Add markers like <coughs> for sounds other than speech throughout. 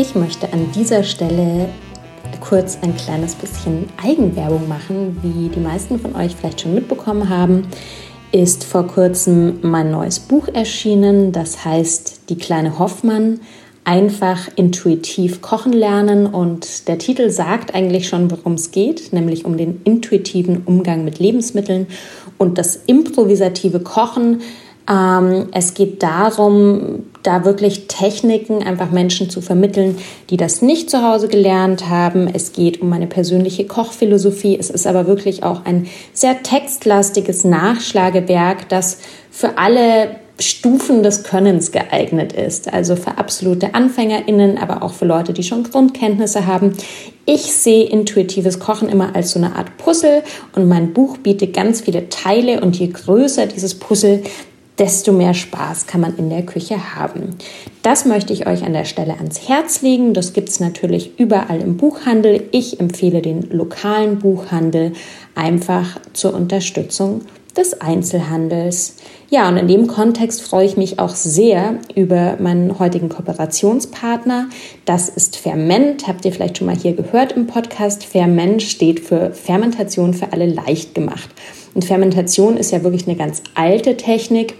Ich möchte an dieser Stelle kurz ein kleines bisschen Eigenwerbung machen. Wie die meisten von euch vielleicht schon mitbekommen haben, ist vor kurzem mein neues Buch erschienen. Das heißt Die kleine Hoffmann. Einfach intuitiv kochen lernen und der Titel sagt eigentlich schon, worum es geht, nämlich um den intuitiven Umgang mit Lebensmitteln und das improvisative Kochen ähm, es geht darum, da wirklich Techniken einfach Menschen zu vermitteln, die das nicht zu Hause gelernt haben. Es geht um meine persönliche Kochphilosophie. Es ist aber wirklich auch ein sehr textlastiges Nachschlagewerk, das für alle Stufen des Könnens geeignet ist. Also für absolute AnfängerInnen, aber auch für Leute, die schon Grundkenntnisse haben. Ich sehe intuitives Kochen immer als so eine Art Puzzle und mein Buch bietet ganz viele Teile und je größer dieses Puzzle, desto mehr Spaß kann man in der Küche haben. Das möchte ich euch an der Stelle ans Herz legen. Das gibt es natürlich überall im Buchhandel. Ich empfehle den lokalen Buchhandel einfach zur Unterstützung des Einzelhandels. Ja, und in dem Kontext freue ich mich auch sehr über meinen heutigen Kooperationspartner. Das ist Ferment. Habt ihr vielleicht schon mal hier gehört im Podcast? Ferment steht für Fermentation für alle leicht gemacht. Und Fermentation ist ja wirklich eine ganz alte Technik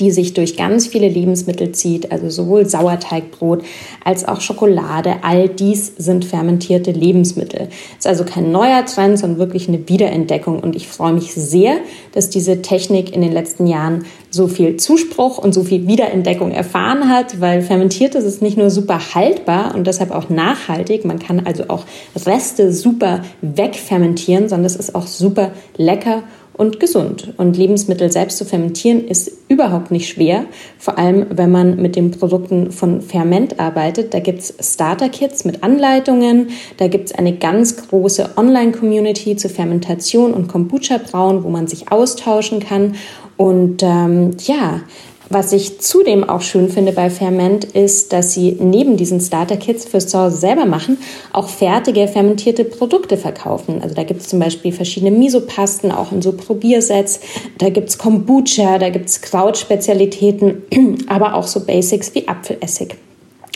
die sich durch ganz viele Lebensmittel zieht, also sowohl Sauerteigbrot als auch Schokolade. All dies sind fermentierte Lebensmittel. Ist also kein neuer Trend, sondern wirklich eine Wiederentdeckung. Und ich freue mich sehr, dass diese Technik in den letzten Jahren so viel Zuspruch und so viel Wiederentdeckung erfahren hat, weil fermentiertes ist nicht nur super haltbar und deshalb auch nachhaltig. Man kann also auch Reste super wegfermentieren, sondern es ist auch super lecker und gesund. Und Lebensmittel selbst zu fermentieren ist überhaupt nicht schwer, vor allem wenn man mit den Produkten von Ferment arbeitet. Da gibt es Starter-Kits mit Anleitungen, da gibt es eine ganz große Online-Community zur Fermentation und Kombucha-Brauen, wo man sich austauschen kann. Und ähm, ja, was ich zudem auch schön finde bei Ferment ist, dass sie neben diesen Starter-Kits fürs Zuhause selber machen, auch fertige fermentierte Produkte verkaufen. Also da gibt es zum Beispiel verschiedene Misopasten, auch in so Probiersets. Da gibt es Kombucha, da gibt es Krautspezialitäten, <clears throat> aber auch so Basics wie Apfelessig.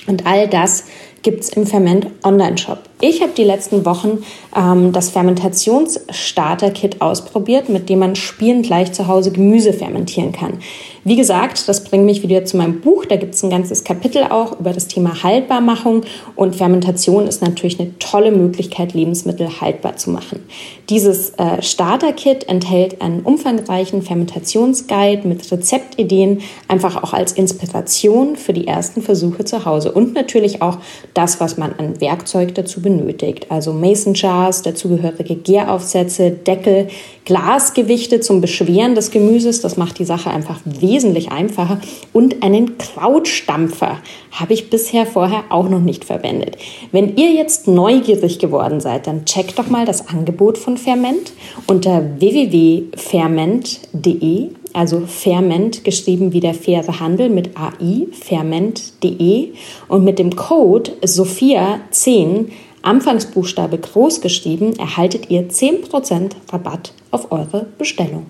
Und all das gibt es im Ferment Online-Shop. Ich habe die letzten Wochen ähm, das Fermentationsstarter-Kit ausprobiert, mit dem man spielend gleich zu Hause Gemüse fermentieren kann. Wie gesagt, das bringt mich wieder zu meinem Buch. Da gibt es ein ganzes Kapitel auch über das Thema Haltbarmachung und Fermentation ist natürlich eine tolle Möglichkeit, Lebensmittel haltbar zu machen. Dieses äh, Starter-Kit enthält einen umfangreichen Fermentationsguide mit Rezeptideen, einfach auch als Inspiration für die ersten Versuche zu Hause und natürlich auch das, was man an Werkzeug dazu benötigt. Also Mason Jars, dazugehörige Gäraufsätze, Deckel, Glasgewichte zum Beschweren des Gemüses. Das macht die Sache einfach wesentlich einfacher. Und einen Krautstampfer habe ich bisher vorher auch noch nicht verwendet. Wenn ihr jetzt neugierig geworden seid, dann checkt doch mal das Angebot von Ferment unter www.ferment.de also Ferment, geschrieben wie der faire Handel mit AI, ferment.de und mit dem Code SOFIA10 Anfangsbuchstabe groß geschrieben, erhaltet ihr 10% Rabatt auf eure Bestellung.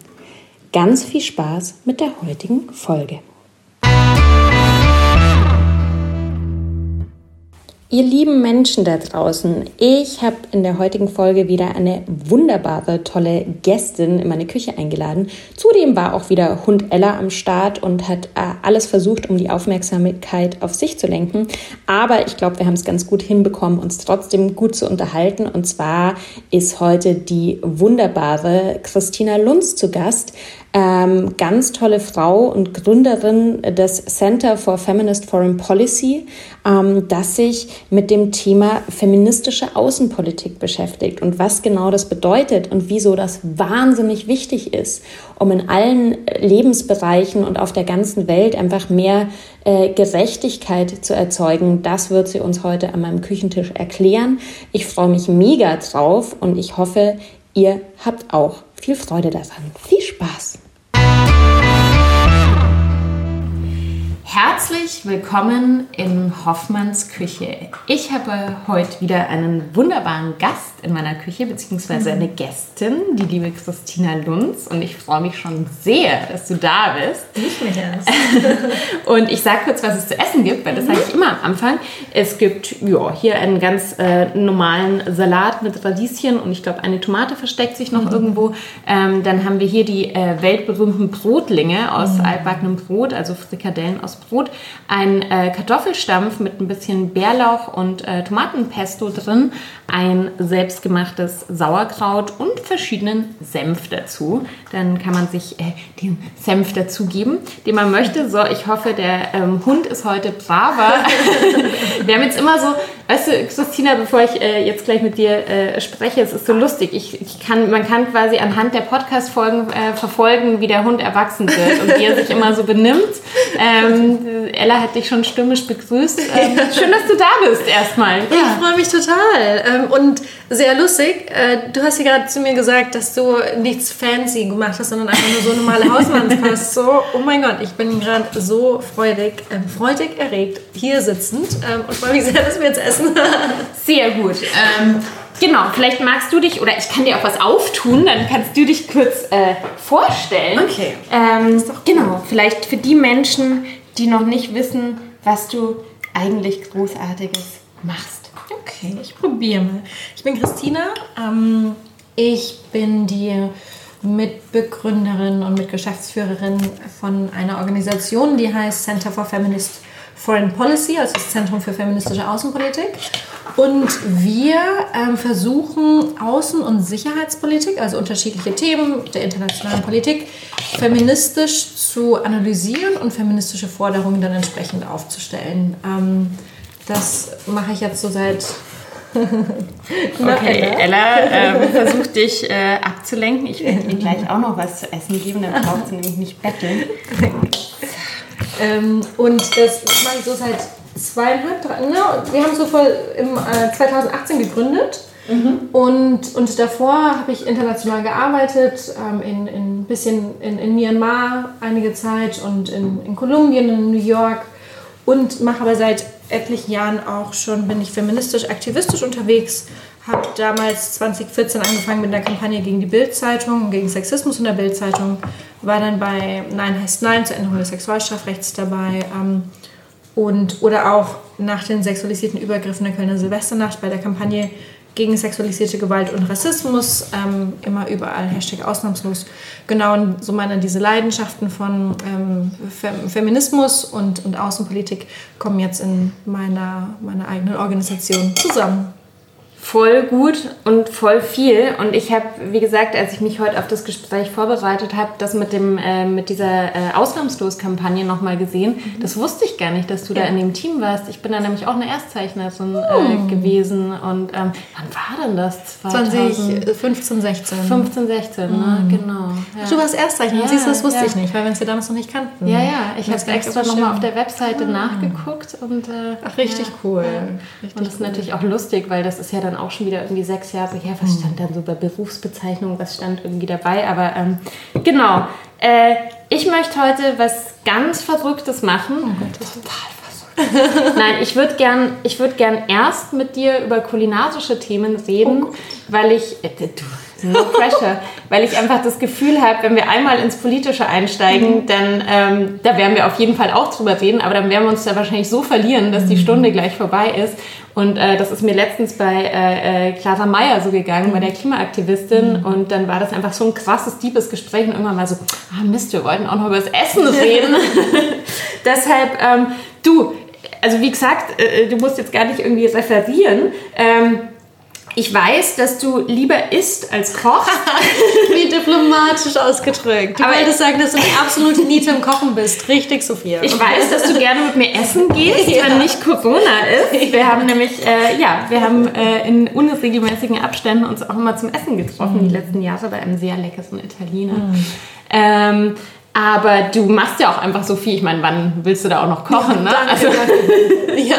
Ganz viel Spaß mit der heutigen Folge. Ihr lieben Menschen da draußen, ich habe in der heutigen Folge wieder eine wunderbare, tolle Gästin in meine Küche eingeladen. Zudem war auch wieder Hund Ella am Start und hat äh, alles versucht, um die Aufmerksamkeit auf sich zu lenken. Aber ich glaube, wir haben es ganz gut hinbekommen, uns trotzdem gut zu unterhalten. Und zwar ist heute die wunderbare Christina Lunz zu Gast. Ähm, ganz tolle Frau und Gründerin des Center for Feminist Foreign Policy, ähm, das sich mit dem Thema feministische Außenpolitik beschäftigt und was genau das bedeutet und wieso das wahnsinnig wichtig ist, um in allen Lebensbereichen und auf der ganzen Welt einfach mehr äh, Gerechtigkeit zu erzeugen. Das wird sie uns heute an meinem Küchentisch erklären. Ich freue mich mega drauf und ich hoffe, ihr habt auch viel Freude daran. Viel Spaß! Herzlich willkommen in Hoffmanns Küche. Ich habe heute wieder einen wunderbaren Gast in meiner Küche, beziehungsweise eine Gästin, die liebe Christina Lunz. Und ich freue mich schon sehr, dass du da bist. Ich mich erst. <laughs> und ich sage kurz, was es zu essen gibt, weil das sage ich immer am Anfang. Es gibt ja, hier einen ganz äh, normalen Salat mit Radieschen und ich glaube, eine Tomate versteckt sich noch mhm. irgendwo. Ähm, dann haben wir hier die äh, weltberühmten Brotlinge aus mhm. altbackenem Brot, also Frikadellen aus Brot, ein äh, Kartoffelstampf mit ein bisschen Bärlauch und äh, Tomatenpesto drin, ein selbstgemachtes Sauerkraut und verschiedenen Senf dazu. Dann kann man sich äh, den Senf dazugeben, den man möchte. So, ich hoffe, der ähm, Hund ist heute braver. <laughs> Wir haben jetzt immer so, weißt du, Christina, bevor ich äh, jetzt gleich mit dir äh, spreche, es ist so lustig. Ich, ich, kann, man kann quasi anhand der Podcast-Folgen äh, verfolgen, wie der Hund erwachsen wird und wie er sich immer so benimmt. Ähm, Ella hat dich schon stürmisch begrüßt. Ähm, <laughs> schön, dass du da bist erstmal. Ja. Ich freue mich total. Ähm, und sehr lustig. Äh, du hast ja gerade zu mir gesagt, dass du nichts fancy gemacht hast, sondern einfach nur so normale Hausmannskost. <laughs> So, oh mein Gott, ich bin gerade so freudig, ähm, freudig erregt hier sitzend ähm, und freue mich sehr, dass wir jetzt essen. <laughs> sehr gut. Ähm, Genau, vielleicht magst du dich, oder ich kann dir auch was auftun, dann kannst du dich kurz äh, vorstellen. Okay. Ähm, genau, vielleicht für die Menschen, die noch nicht wissen, was du eigentlich Großartiges machst. Okay, ich probiere mal. Ich bin Christina. Ähm, ich bin die Mitbegründerin und Mitgeschäftsführerin von einer Organisation, die heißt Center for Feminist Foreign Policy, also das Zentrum für feministische Außenpolitik. Und wir ähm, versuchen Außen- und Sicherheitspolitik, also unterschiedliche Themen der internationalen Politik, feministisch zu analysieren und feministische Forderungen dann entsprechend aufzustellen. Ähm, das mache ich jetzt so seit <laughs> okay, Ella, <laughs> äh, versucht dich äh, abzulenken. Ich werde ihr gleich auch noch was zu essen geben, dann <laughs> braucht sie nämlich nicht betteln. ähm, und das mache ich so seit zweieinhalb, drei, ne? wir haben so voll im äh, 2018 gegründet. Mhm. Und, und davor habe ich international gearbeitet, ähm, in, in ein bisschen in, in Myanmar einige Zeit und in, in Kolumbien, in New York und mache aber seit etlichen Jahren auch schon, bin ich feministisch, aktivistisch unterwegs. Habe damals 2014 angefangen mit einer Kampagne gegen die Bildzeitung, gegen Sexismus in der Bildzeitung. War dann bei Nein heißt Nein zur Änderung des Sexualstrafrechts dabei. Ähm, und, oder auch nach den sexualisierten Übergriffen der Kölner Silvesternacht bei der Kampagne gegen sexualisierte Gewalt und Rassismus, ähm, immer überall, Hashtag ausnahmslos. Genau, und so meine diese Leidenschaften von ähm, Feminismus und, und Außenpolitik kommen jetzt in meiner, meiner eigenen Organisation zusammen voll gut und voll viel. Und ich habe, wie gesagt, als ich mich heute auf das Gespräch vorbereitet habe, das mit, dem, äh, mit dieser äh, Ausnahmslos-Kampagne nochmal gesehen. Mhm. Das wusste ich gar nicht, dass du ja. da in dem Team warst. Ich bin da nämlich auch eine Erstzeichnerin äh, gewesen. Und ähm, wann war denn das? 2015, 16. 15, 16, mhm. ne? genau. Ja. Du warst Erstzeichnerin, ja, siehst du, das wusste ich nicht, weil wir uns ja damals noch nicht kannten. Ja, ja, ich habe extra nochmal auf der Webseite mhm. nachgeguckt. Und, äh, Ach, richtig cool. Richtig und das ist cool. natürlich auch lustig, weil das ist ja dann dann auch schon wieder irgendwie sechs Jahre her. Was hm. stand dann so bei Berufsbezeichnung? Was stand irgendwie dabei? Aber ähm, genau. Äh, ich möchte heute was ganz Verrücktes machen. Oh Gott, total. <laughs> Nein, ich würde gern, würd gern erst mit dir über kulinarische Themen reden, oh weil ich. Äh, du, No pressure. Weil ich einfach das Gefühl habe, wenn wir einmal ins Politische einsteigen, mhm. dann ähm, da werden wir auf jeden Fall auch drüber reden, aber dann werden wir uns da wahrscheinlich so verlieren, dass die mhm. Stunde gleich vorbei ist. Und äh, das ist mir letztens bei äh, äh, Clara Meyer so gegangen, bei der mhm. Klimaaktivistin. Mhm. Und dann war das einfach so ein krasses, deepes Gespräch und irgendwann mal so, ah Mist, wir wollten auch noch über das Essen reden. <laughs> Deshalb, ähm, du, also wie gesagt, äh, du musst jetzt gar nicht irgendwie referieren. Ähm, ich weiß, dass du lieber isst als kochst. <laughs> Wie diplomatisch ausgedrückt. Du Aber- wolltest sagen, dass du die absolute Niete im Kochen bist. Richtig, Sophia. Ich weiß, dass du gerne mit mir essen gehst, <laughs> Ja. wenn nicht Corona ist. Wir haben nämlich, äh, ja, wir haben äh, in unregelmäßigen Abständen uns auch immer zum Essen getroffen, Mhm. die letzten Jahre bei einem sehr leckeren Italiener. Ähm, aber du machst ja auch einfach so viel. Ich meine, wann willst du da auch noch kochen? ne? Also, ja.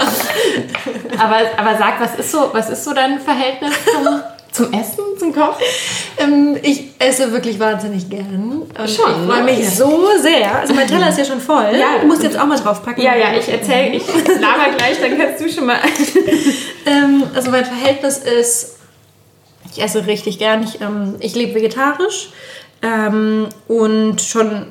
<laughs> aber, aber sag, was ist so, was ist so dein Verhältnis zum, zum Essen, zum Kochen? Ähm, ich esse wirklich wahnsinnig gern. Und Schon, ich freue ne? mich Ja. so sehr. Also mein Teller ist ja schon voll. Ja. Du musst jetzt auch mal draufpacken. Ja, ja, ich erzähle, ich laber gleich, dann kannst du schon mal. <laughs> Ähm, also mein Verhältnis ist, ich esse richtig gern. Ich, ähm, ich lebe vegetarisch ähm, und schon,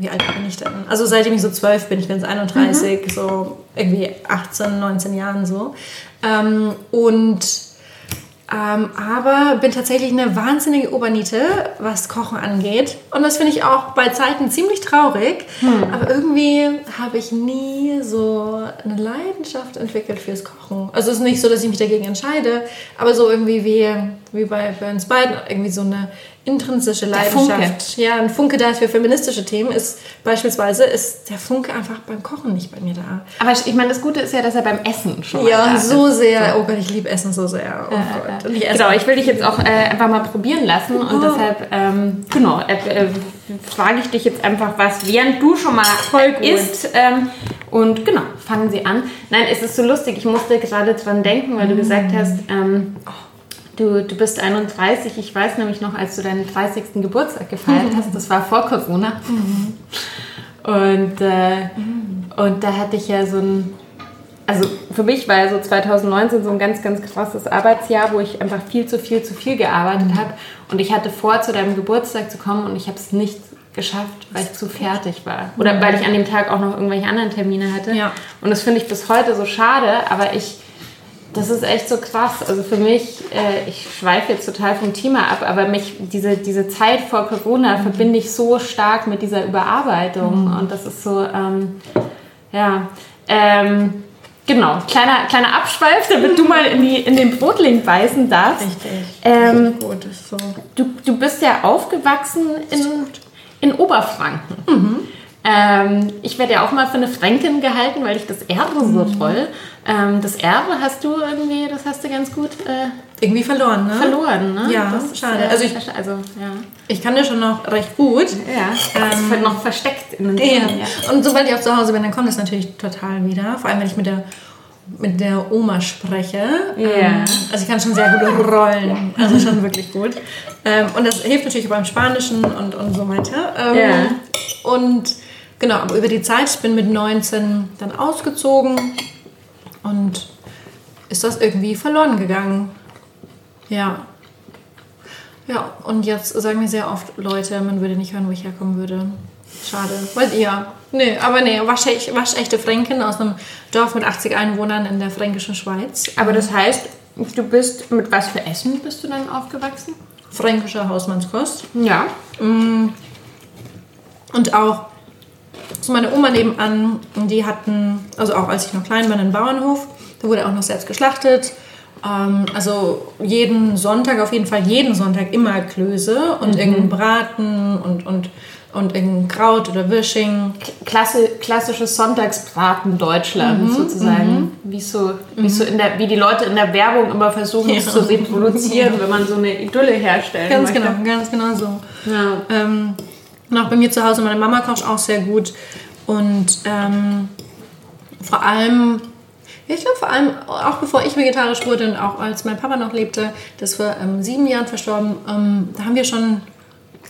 wie alt bin ich denn? Also seitdem ich so zwölf bin, ich bin jetzt 31, so irgendwie 18, 19 Jahren so. Ähm, und ähm, aber bin tatsächlich eine wahnsinnige Oberniete, was Kochen angeht. Und das finde ich auch bei Zeiten ziemlich traurig. Aber irgendwie habe ich nie so eine Leidenschaft entwickelt fürs Kochen. Also es ist nicht so, dass ich mich dagegen entscheide, aber so irgendwie wie, wie bei, bei uns beiden, irgendwie so eine intrinsische. Leidenschaft. Ja, ein Funke da ist für feministische Themen, ist beispielsweise ist der Funke einfach beim Kochen nicht bei mir da. Aber ich meine, das Gute ist ja, dass er beim Essen schon mal da Ja, ist. so sehr. Oh Gott, ich liebe Essen so sehr. Oh Gott. Und ich esse Genau, ich will dich jetzt auch äh, einfach mal probieren lassen und Oh. deshalb, ähm, genau, äh, äh, frage ich dich jetzt einfach was, während du schon mal Voll gut. isst. Ähm, und genau, fangen Sie an. Nein, es ist so lustig, ich musste gerade dran denken, weil du Mm. gesagt hast, ähm, du, du bist 31. Ich weiß nämlich noch, als du deinen 30. Geburtstag gefeiert hast, das war vor Corona. Und, äh, und da hatte ich ja so ein also für mich war ja so 2019 so ein ganz, ganz krasses Arbeitsjahr, wo ich einfach viel zu viel zu viel gearbeitet habe. Und ich hatte vor, zu deinem Geburtstag zu kommen und ich habe es nicht geschafft, weil ich zu fertig war. Oder weil ich an dem Tag auch noch irgendwelche anderen Termine hatte. Ja. Und das finde ich bis heute so schade, aber ich, das ist echt so krass. Also für mich, äh, ich schweife jetzt total vom Thema ab, aber mich, diese, diese Zeit vor Corona verbinde ich so stark mit dieser Überarbeitung. Und das ist so, ähm, ja, ähm, genau, kleiner, kleiner Abschweif, damit du mal in, die, in den Brotling beißen darfst. Richtig. Ähm, gut, ist so. Du, du bist ja aufgewachsen in, in Oberfranken. Ähm, ich werde ja auch mal für eine Fränkin gehalten, weil ich das Erbe so toll. Ähm, das Erbe hast du irgendwie, das hast du ganz gut äh, Irgendwie verloren, ne? verloren, ne? Ja, das ist, schade. Äh, Also ich- also ja, Ich kann das schon noch recht gut. ja, das ist noch versteckt in den Ja. Zähnen, ja. Und sobald ich auch zu Hause bin, dann kommt das natürlich total wieder. Vor allem, wenn ich mit der, mit der Oma spreche. Ja. Ähm, also ich kann schon sehr gut rollen. Also schon wirklich gut. Ähm, und das hilft natürlich beim Spanischen und, und so weiter. Ähm, Ja. Und genau, aber über die Zeit, ich bin mit 19 dann ausgezogen und ist das irgendwie verloren gegangen. Ja. Ja, und jetzt sagen mir sehr oft Leute, man würde nicht hören, wo ich herkommen würde. Schade. Wollt ihr? Nee, aber nee, waschech, waschechte Fränkin aus einem Dorf mit 80 Einwohnern in der fränkischen Schweiz. Aber das heißt, du bist, mit was für Essen bist du dann aufgewachsen? Fränkische Hausmannskost. Ja. Und auch so meine Oma nebenan, die hatten, also auch als ich noch klein war, einen Bauernhof. Da wurde auch noch selbst geschlachtet. Ähm, also jeden Sonntag, auf jeden Fall jeden Sonntag immer Klöße und irgendein Braten und, und, und irgendein Kraut oder Wirsching. Klasse, klassisches Sonntagsbraten Deutschland sozusagen. Wie, so, wie, so in der, wie die Leute in der Werbung immer versuchen, es Ja. zu reproduzieren, wenn man so eine Idylle herstellen Ganz möchte. genau, ganz genau so. Ja. Ähm, und auch bei mir zu Hause, meine Mama kocht auch sehr gut. Und ähm, vor allem, ich glaube vor allem, auch bevor ich vegetarisch wurde und auch als mein Papa noch lebte, das war ähm, sieben Jahren verstorben, ähm, da haben wir schon,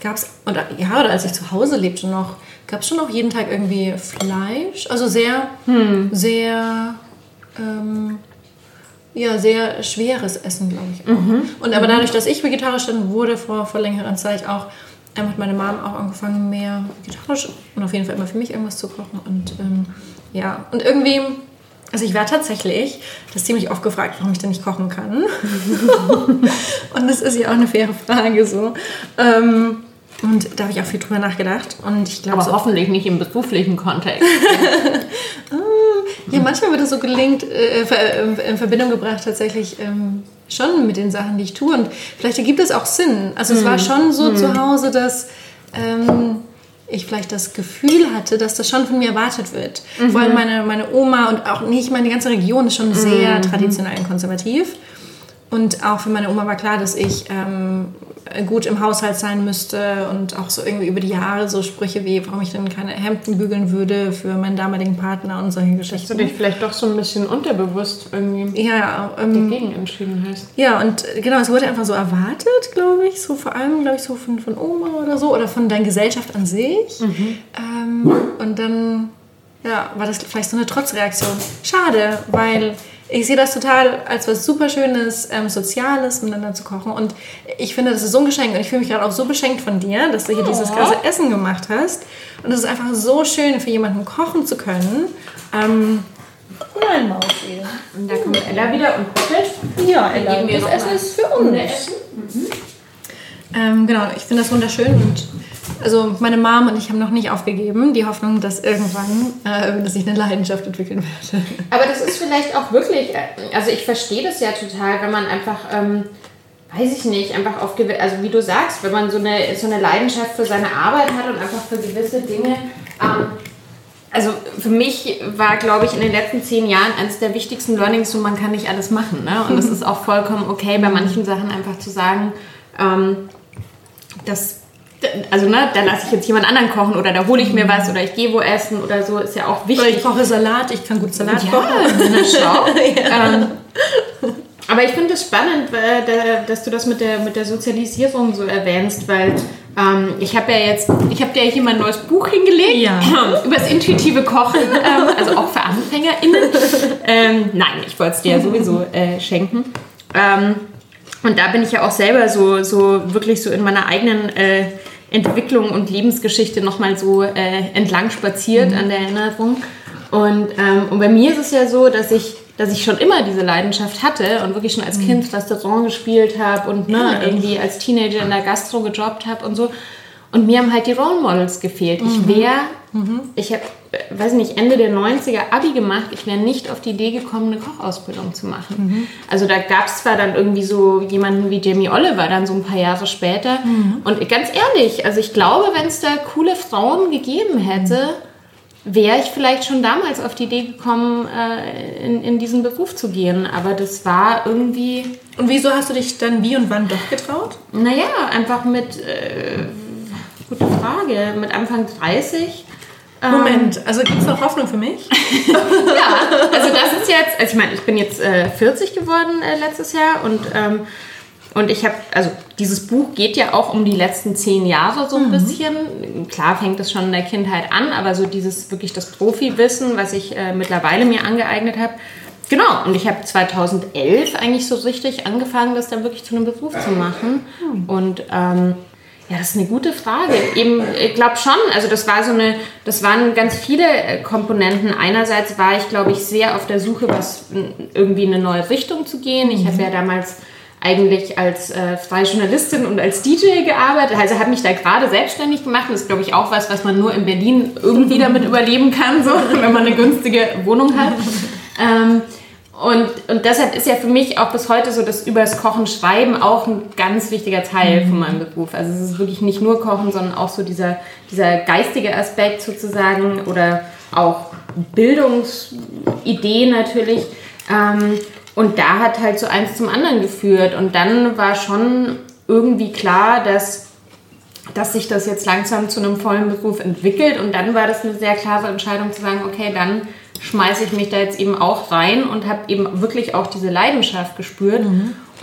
gab es, oder ja, oder als ich zu Hause lebte noch, gab es schon auch jeden Tag irgendwie Fleisch. Also sehr, sehr, ähm, ja, sehr schweres Essen, glaube ich. Auch. Und aber dadurch, dass ich vegetarisch dann wurde vor, vor längerer Zeit auch, hat meine Mom auch angefangen, mehr vegetarisch und auf jeden Fall immer für mich irgendwas zu kochen. Und ähm, ja, und irgendwie, also ich werde tatsächlich das ziemlich oft gefragt, warum ich denn nicht kochen kann. <laughs> und das ist ja auch eine faire Frage so. Ähm, und da habe ich auch viel drüber nachgedacht. Und ich glaube, Aber so, hoffentlich nicht im beruflichen Kontext. <laughs> ja, manchmal wird es so gelingt, äh, ver- äh, in Verbindung gebracht, tatsächlich ähm, schon mit den Sachen, die ich tue. Und vielleicht ergibt es auch Sinn. Also es war schon so zu Hause, dass ähm, ich vielleicht das Gefühl hatte, dass das schon von mir erwartet wird. Vor allem meine, meine Oma und auch nicht meine ganze Region ist schon sehr traditionell und konservativ. Und auch für meine Oma war klar, dass ich ähm, gut im Haushalt sein müsste und auch so irgendwie über die Jahre so Sprüche wie, warum ich denn keine Hemden bügeln würde für meinen damaligen Partner und solche Hast du Geschichten. dich vielleicht doch so ein bisschen unterbewusst irgendwie Ja, ähm, dagegen entschieden hast? ja, und genau, es wurde einfach so erwartet, glaube ich, so vor allem, glaube ich, so von, von Oma oder so oder von deiner Gesellschaft an sich. Ähm, und dann, ja, war das vielleicht so eine Trotzreaktion. Schade, weil ich sehe das total als was super Schönes, ähm, Soziales, miteinander zu kochen. Und ich finde, das ist so ein Geschenk. Und ich fühle mich gerade auch so beschenkt von dir, dass du hier dieses krasse Essen gemacht hast. Und es ist einfach so schön, für jemanden kochen zu können. Ähm, nein, Mausi. Und da kommt Ella wieder und guckt. Ja, Ella, das Essen ist für uns. Ähm, genau, ich finde das wunderschön und also meine Mom und ich haben noch nicht aufgegeben, die Hoffnung, dass irgendwann äh, dass ich eine Leidenschaft entwickeln werde. Aber das ist vielleicht auch wirklich, äh, also ich verstehe das ja total, wenn man einfach, ähm, weiß ich nicht, einfach auf, gewi- also wie du sagst, wenn man so eine, so eine Leidenschaft für seine Arbeit hat und einfach für gewisse Dinge, ähm, also für mich war, glaube ich, in den letzten zehn Jahren eines der wichtigsten Learnings, so man kann nicht alles machen. Ne? Und es <laughs> ist auch vollkommen okay, bei manchen Sachen einfach zu sagen, ähm, das, also ne, da lasse ich jetzt jemand anderen kochen oder da hole ich mir was oder ich gehe wo essen oder so, ist ja auch wichtig. Oder ich koche Salat, ich kann gut Salat Ja, kochen. na schau. <laughs> ähm, aber ich finde es spannend, weil, da- dass du das mit der, mit der Sozialisierung so erwähnst, weil ähm, ich habe ja jetzt, ich habe dir ja hier mal ein neues Buch hingelegt Ja. <clears throat> über das intuitive Kochen, ähm, also auch für AnfängerInnen. ähm, nein, ich wollte es dir ja sowieso äh, schenken. Ähm, und da bin ich ja auch selber so, so wirklich so in meiner eigenen äh, Entwicklung und Lebensgeschichte nochmal so äh, entlang spaziert an der Erinnerung. Und, ähm, und bei mir ist es ja so, dass ich, dass ich schon immer diese Leidenschaft hatte und wirklich schon als Kind Restaurant gespielt habe und ne, irgendwie als Teenager in der Gastro gejobbt habe und so. Und mir haben halt die Role Models gefehlt. Ich wäre, ich habe, weiß nicht, Ende der 90er Abi gemacht, ich wäre nicht auf die Idee gekommen, eine Kochausbildung zu machen. Also da gab es zwar dann irgendwie so jemanden wie Jamie Oliver dann so ein paar Jahre später. Und ganz ehrlich, also ich glaube, wenn es da coole Frauen gegeben hätte, wäre ich vielleicht schon damals auf die Idee gekommen, äh, in, in diesen Beruf zu gehen. Aber das war irgendwie, Und wieso hast du dich dann wie und wann doch getraut? naja, einfach mit, äh, gute Frage, mit Anfang 30. ähm, Moment, also gibt es noch Hoffnung für mich? <laughs> Ja, also das ist jetzt, also ich meine, ich bin jetzt äh, 40 geworden äh, letztes Jahr und, ähm, und ich habe, also dieses Buch geht ja auch um die letzten zehn Jahre so ein bisschen. Klar fängt es schon in der Kindheit an, aber so dieses wirklich das Profiwissen, was ich äh, mittlerweile mir angeeignet habe. Genau, und ich habe 2011 eigentlich so richtig angefangen, das dann wirklich zu einem Beruf zu machen. Und ähm, ja, das ist eine gute Frage. Eben, ich glaube schon, also das war so eine, das waren ganz viele äh, Komponenten. Einerseits war ich, glaube ich, sehr auf der Suche, was irgendwie in eine neue Richtung zu gehen. Ich habe ja damals eigentlich als äh, freie Journalistin und als DJ gearbeitet. Also habe mich da gerade selbstständig gemacht. Das ist, glaube ich, auch was, was man nur in Berlin irgendwie damit überleben kann, so, <laughs> wenn man eine günstige Wohnung hat. <laughs> Ähm, und, und deshalb ist ja für mich auch bis heute so das übers Kochen schreiben auch ein ganz wichtiger Teil von meinem Beruf. Also es ist wirklich nicht nur Kochen, sondern auch so dieser, dieser geistige Aspekt sozusagen oder auch Bildungsidee natürlich. Ähm, und da hat halt so eins zum anderen geführt. Und dann war schon irgendwie klar, dass dass sich das jetzt langsam zu einem vollen Beruf entwickelt. Und dann war das eine sehr klare Entscheidung zu sagen, okay, dann schmeiße ich mich da jetzt eben auch rein und habe eben wirklich auch diese Leidenschaft gespürt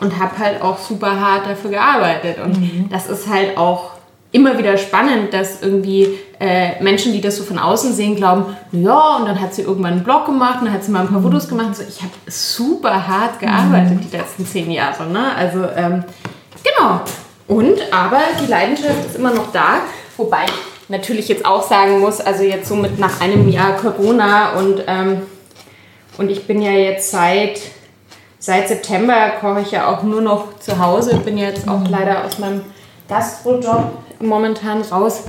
und habe halt auch super hart dafür gearbeitet. Und das ist halt auch immer wieder spannend, dass irgendwie äh, Menschen, die das so von außen sehen, glauben, ja, und dann hat sie irgendwann einen Blog gemacht und dann hat sie mal ein paar Fotos gemacht. Und so, ich habe super hart gearbeitet die letzten zehn Jahre. Ne? Also ähm, genau. Und aber die Leidenschaft ist immer noch da, wobei ich natürlich jetzt auch sagen muss, also jetzt so mit nach einem Jahr Corona und ähm, und ich bin ja jetzt seit seit September koche ich ja auch nur noch zu Hause, bin jetzt auch leider aus meinem Gastrojob momentan raus.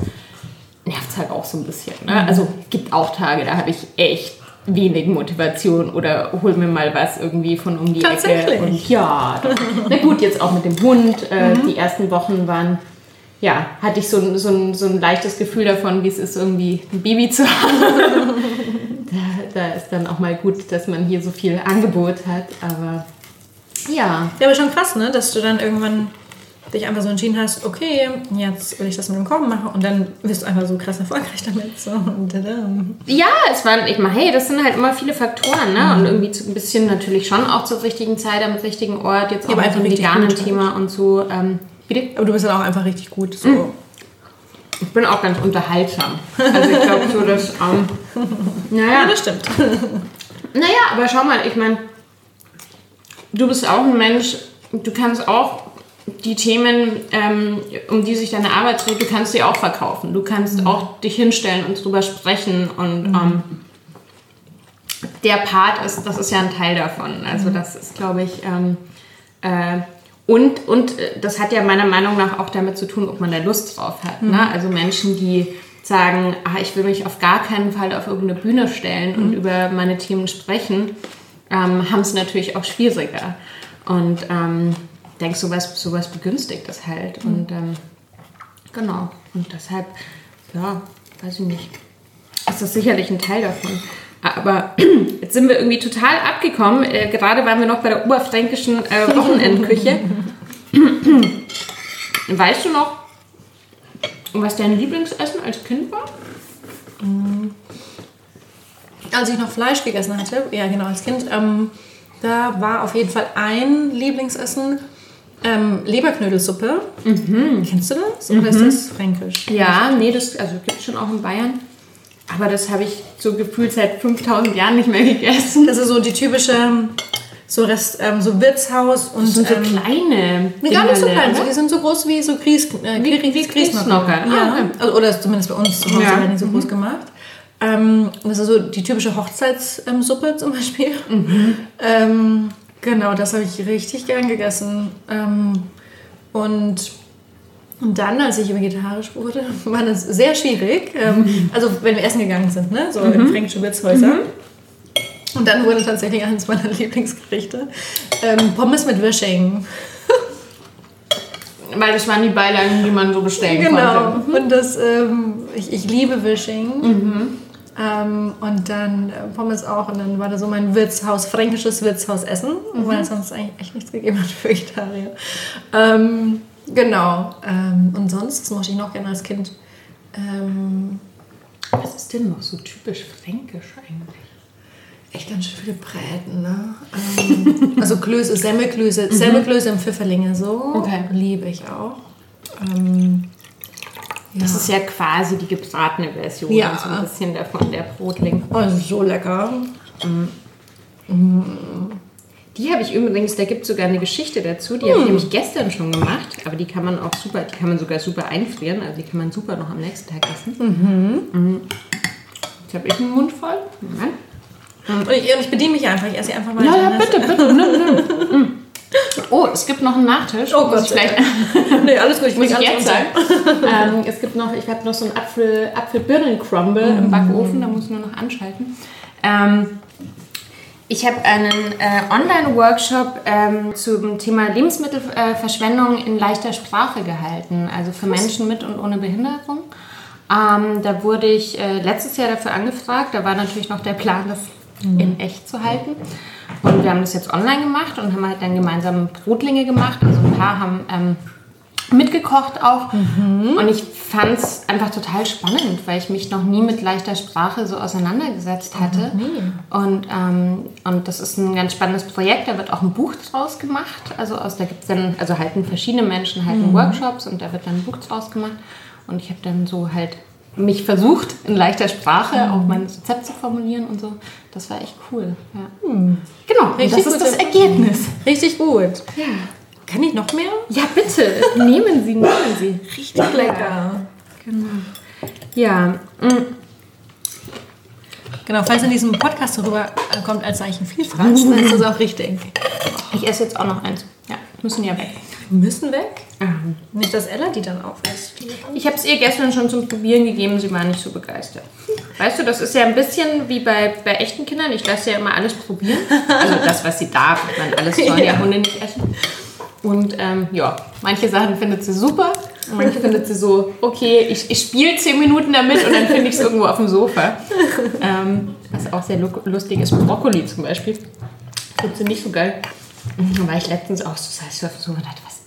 Nervt halt auch so ein bisschen. Ne? Also gibt auch Tage, da habe ich echt wenig Motivation oder hol mir mal was irgendwie von um die Ecke. Und ja, <laughs> na gut, jetzt auch mit dem Hund. Äh, Die ersten Wochen waren, ja, hatte ich so, ein- so, ein, so ein leichtes Gefühl davon, wie es ist, irgendwie ein Baby zu <laughs> haben. da, da ist dann auch mal gut, dass man hier so viel Angebot hat. Aber ja, Ja, aber schon krass, ne? Dass du dann irgendwann dich einfach so entschieden hast, okay, jetzt will ich das mit dem Kochen machen und dann wirst du einfach so krass erfolgreich damit. So. Ja, es waren, ich meine, hey, das sind halt immer viele Faktoren, ne? Und irgendwie zu, ein bisschen natürlich schon auch zur richtigen Zeit am richtigen Ort, jetzt auch aber mit einfach dem veganen. Thema und so. Ähm, bitte? Aber du bist dann auch einfach richtig gut. So. Ich bin auch ganz unterhaltsam. Also ich glaube so, dass, ähm, Ja, naja, das stimmt. <laughs> naja, aber schau mal, ich meine, du bist auch ein Mensch, du kannst auch die Themen, ähm, um die sich deine Arbeit dreht, du kannst sie auch verkaufen. Du kannst auch dich hinstellen und drüber sprechen und ähm, der Part ist, das ist ja ein Teil davon. Also das ist, glaube ich, ähm, äh, und, und äh, das hat ja meiner Meinung nach auch damit zu tun, ob man da Lust drauf hat. Ne? Also Menschen, die sagen, ah, ich will mich auf gar keinen Fall auf irgendeine Bühne stellen und über meine Themen sprechen, ähm, haben es natürlich auch schwieriger. Und ähm, denk, sowas, sowas begünstigt das halt. Und ähm, genau. Und deshalb, ja, weiß ich nicht. Ist das sicherlich ein Teil davon. Aber <clears throat> jetzt sind wir irgendwie total abgekommen. Äh, gerade waren wir noch bei der oberfränkischen äh, <laughs> Wochenendküche. <laughs> weißt du noch, was dein Lieblingsessen als Kind war? Als ich noch Fleisch gegessen hatte, ja genau, als Kind, ähm, da war auf jeden Fall ein Lieblingsessen ähm, Leberknödelsuppe. Kennst du das? Oder ist das fränkisch? Ja, nee, das also gibt es schon auch in Bayern. Aber das habe ich so gefühlt seit 5000 Jahren nicht mehr gegessen. Das ist so die typische, so, Rest, ähm, so Wirtshaus und Das sind so ähm, kleine. Nee, gar nicht so klein. So, ne? die sind so groß wie so Grieß, äh, Wie- Grieß, wie Grießknocker. Ja. Ah, okay. Oder zumindest bei uns zu Hause Ja. Mhm. werden die so groß gemacht. Ähm, das ist so die typische Hochzeitssuppe zum Beispiel. Mhm. Ähm, genau, das habe ich richtig gern gegessen. Ähm, und, und dann, als ich vegetarisch wurde, <laughs> war das sehr schwierig. Ähm, Mhm. Also wenn wir essen gegangen sind, ne? so in fränkische Wirtshäuser. Mhm. Und dann wurde tatsächlich eines meiner <laughs> Lieblingsgerichte ähm, Pommes mit Würsching. <laughs> Weil das waren die Beilagen, die man so bestellen Genau. konnte. Und das, ähm, ich, ich liebe Wishing. Ähm, und dann äh, Pommes auch. Und dann war da so mein Wirtshaus, fränkisches Wirtshausessen, weil es sonst eigentlich echt nichts gegeben hat für Vegetarier. Ähm, genau. Ähm, und sonst, das mochte ich noch gerne als Kind. Ähm, Was ist denn noch so typisch fränkisch eigentlich? echt ganz schön viele Bräten, ne? Ähm, also Klöße, Semmelklöße, Semmelklöße im Pfifferlinge so. Okay. Liebe ich auch. Ähm, ja. Das ist ja quasi die gebratene Version. Ja. So ein bisschen davon, der Brotling. oh, so lecker. Die habe ich übrigens, da gibt es sogar eine Geschichte dazu, die habe ich nämlich gestern schon gemacht, aber die kann man auch super, die kann man sogar super einfrieren, also die kann man super noch am nächsten Tag essen. Mhm. Jetzt habe ich einen Mund voll. Moment. Und ich, ich bediene mich einfach, ich esse einfach weiter. Ja, ja, bitte, bitte. nimm, nimm. Mm. Oh, es gibt noch einen Nachtisch. Oh Gott vielleicht, <laughs> Nee, alles gut, ich muss ich jetzt sagen. ähm, es gibt noch, ich habe noch so einen Apfel, Apfel-Birnen-Crumble im Backofen, da muss ich nur noch anschalten. Ähm, ich habe einen äh, Online-Workshop ähm, zum Thema Lebensmittelverschwendung in leichter Sprache gehalten, also für Menschen mit und ohne Behinderung. Ähm, da wurde ich äh, letztes Jahr dafür angefragt. Da war natürlich noch der Plan, das in echt zu halten. Und wir haben das jetzt online gemacht und haben halt dann gemeinsam Brotlinge gemacht. Also ein paar haben ähm, mitgekocht auch. Und ich fand es einfach total spannend, weil ich mich noch nie mit leichter Sprache so auseinandergesetzt hatte. Und, ähm, und das ist ein ganz spannendes Projekt. Da wird auch ein Buch draus gemacht. Also aus, da gibt's dann, also halten verschiedene Menschen halten Workshops und da wird dann ein Buch draus gemacht. Und ich habe dann so halt mich versucht, in leichter Sprache auch mein Rezept zu formulieren und so. Das war echt cool. Ja. Genau, und Richtig das ist das Ergebnis. Richtig gut. Ja. Kann ich noch mehr? ja, bitte, nehmen Sie, nehmen Sie. Richtig lecker. Genau. Ja, mm, Genau, falls in diesem Podcast so rüber äh, kommt, als sei ich ein Vielfraß, dann ist das auch richtig. ich esse jetzt auch noch eins. Ja, müssen ja weg. Müssen weg. Ähm, nicht, dass Ella die dann aufisst. Ich habe es ihr gestern schon zum Probieren gegeben, sie war nicht so begeistert. Weißt du, das ist ja ein bisschen wie bei, bei echten Kindern. Ich lasse ja immer alles probieren. Also das, was sie darf. Ich meine, alles sollen ja Hunde nicht essen. Und ähm, ja, manche Sachen findet sie super, manche findet sie so, okay, ich, ich spiele zehn Minuten damit und dann finde ich es irgendwo auf dem Sofa. Ähm, was auch sehr lustig ist, Brokkoli zum Beispiel. Findet sie nicht so geil. Da war ich letztens auch so, saß ich auf dem Sofa und dachte, was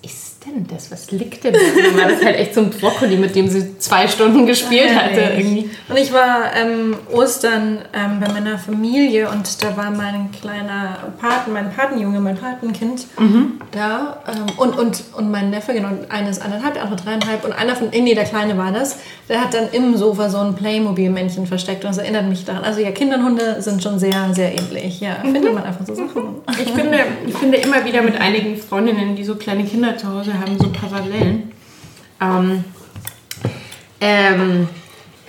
denn das? Was liegt denn da? Das halt echt so ein Brokkoli, mit dem sie zwei Stunden gespielt ja, hatte. Irgendwie. Und ich war ähm, Ostern ähm, bei meiner Familie und da war mein kleiner Paten, mein Patenjunge, mein Patenkind mhm. da. Ähm, und, und, und mein Neffe, genau, eines anderthalb, der andere dreieinhalb. Und einer von, nee, der Kleine war das, der hat dann im Sofa so ein Playmobil-Männchen versteckt. Und das erinnert mich daran. Also ja, Kinder und Hunde sind schon sehr, sehr ähnlich. Ja, mhm. findet man einfach so Sachen. Ich finde, ich finde immer wieder mit einigen Freundinnen, die so kleine Kinder zu Hause haben, so Parallelen. Ähm, ähm,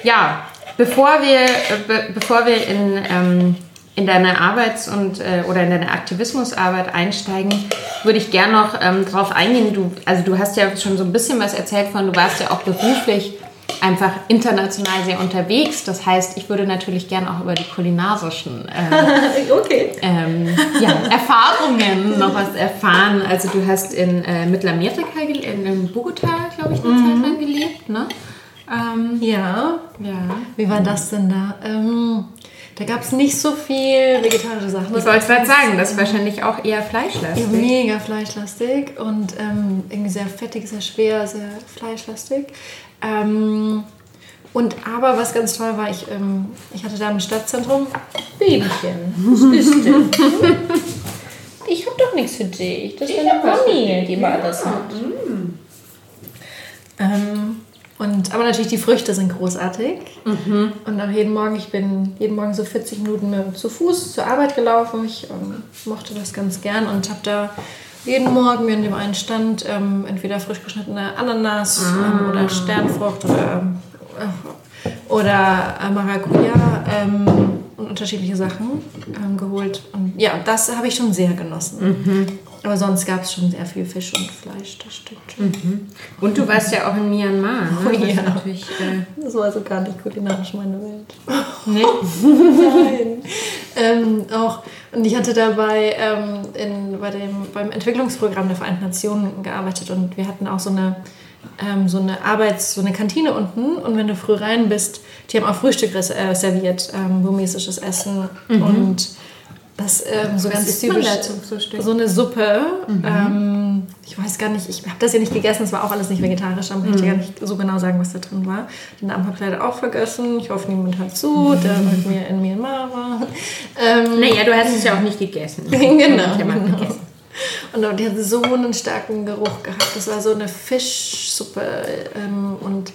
ja, bevor wir, äh, be bevor wir in, ähm, in deine Arbeits- und äh, oder in deine Aktivismusarbeit einsteigen, würde ich gerne noch ähm, darauf eingehen. Du, also du hast ja schon so ein bisschen was erzählt von, du warst ja auch beruflich einfach international sehr unterwegs. Das heißt, ich würde natürlich gerne auch über die kulinarischen äh, <laughs> okay. ähm, ja, Erfahrungen noch was erfahren. Also du hast in äh, Mittelamerika, in, in Bogota, glaube ich, eine mhm. Zeit lang gelebt, ne? Ähm, ja. ja. Wie war das denn da? Ähm, da gab es nicht so viel vegetarische Sachen. Ich wollte gerade sagen, das ist wahrscheinlich auch eher fleischlastig. mega fleischlastig und ähm, irgendwie sehr fettig, sehr schwer, sehr fleischlastig. Ähm, und aber was ganz toll war, ich, ähm, ich hatte da im Stadtzentrum Babychen. Was ist denn? ich habe doch nichts für dich. Das ist deine Mami, die mal alles hat. Mhm. Ähm, und, aber natürlich die Früchte sind großartig. Mhm. Und auch jeden Morgen, ich bin jeden Morgen so 40 Minuten zu Fuß zur Arbeit gelaufen. Ich ähm, mochte das ganz gern und habe da jeden Morgen in dem einen Stand ähm, entweder frisch geschnittene Ananas ähm, ah. oder Sternfrucht oder, äh, oder äh, Maracuja ähm, und unterschiedliche Sachen ähm, geholt. Und ja, das habe ich schon sehr genossen. Mhm. Aber sonst gab es schon sehr viel Fisch und Fleisch, das stimmt schon. Mhm. Und du warst ja auch in Myanmar. Ne? Oh, ja. Das, natürlich, äh das war also gar nicht kulinarisch meine Welt. Nee? <laughs> Nein. ähm, auch, und ich hatte dabei ähm, in, bei dem, beim Entwicklungsprogramm der Vereinten Nationen gearbeitet und wir hatten auch so eine, ähm, so eine Arbeits-, so eine Kantine unten und wenn du früh rein bist, die haben auch Frühstück äh, serviert, ähm, burmesisches Essen mhm. und das ähm, so ganz typisch. So eine Suppe. Mhm. Ähm, ich weiß gar nicht, ich habe das ja nicht gegessen, es war auch alles nicht vegetarisch, aber mhm. ich kann gar nicht so genau sagen, was da drin war. Den Namen habe ich leider auch vergessen. Ich hoffe, niemand hört zu, der mit mir in Myanmar war. Ähm, naja, du hast es ja auch nicht gegessen. <laughs> genau. genau. Und die hat so einen starken Geruch gehabt. Das war so eine Fischsuppe ähm, und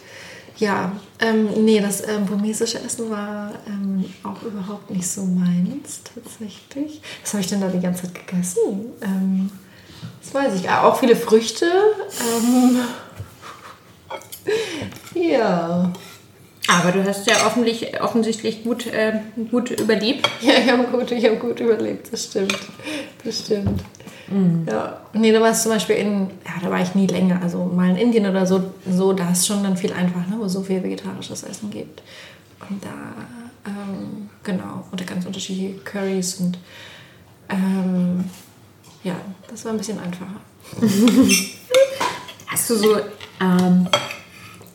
ja, ähm, nee, das ähm, burmesische Essen war ähm, auch überhaupt nicht so meins, tatsächlich. Was habe ich denn da die ganze Zeit gegessen? Ähm, das weiß ich. Auch viele Früchte. Ähm, <laughs> ja. Aber du hast ja offensichtlich, gut, äh, gut überlebt. Ja, ich habe gut, hab gut überlebt, das stimmt. Das stimmt. Mhm. Ja. Nee, da war es zum Beispiel in, ja, da war ich nie länger, also mal in Indien oder so, so da ist schon dann viel einfacher, ne, wo es so viel vegetarisches Essen gibt. Und da, ähm, genau, und ganz unterschiedliche Curries und ähm, ja, das war ein bisschen einfacher. <laughs> Hast du so, ähm,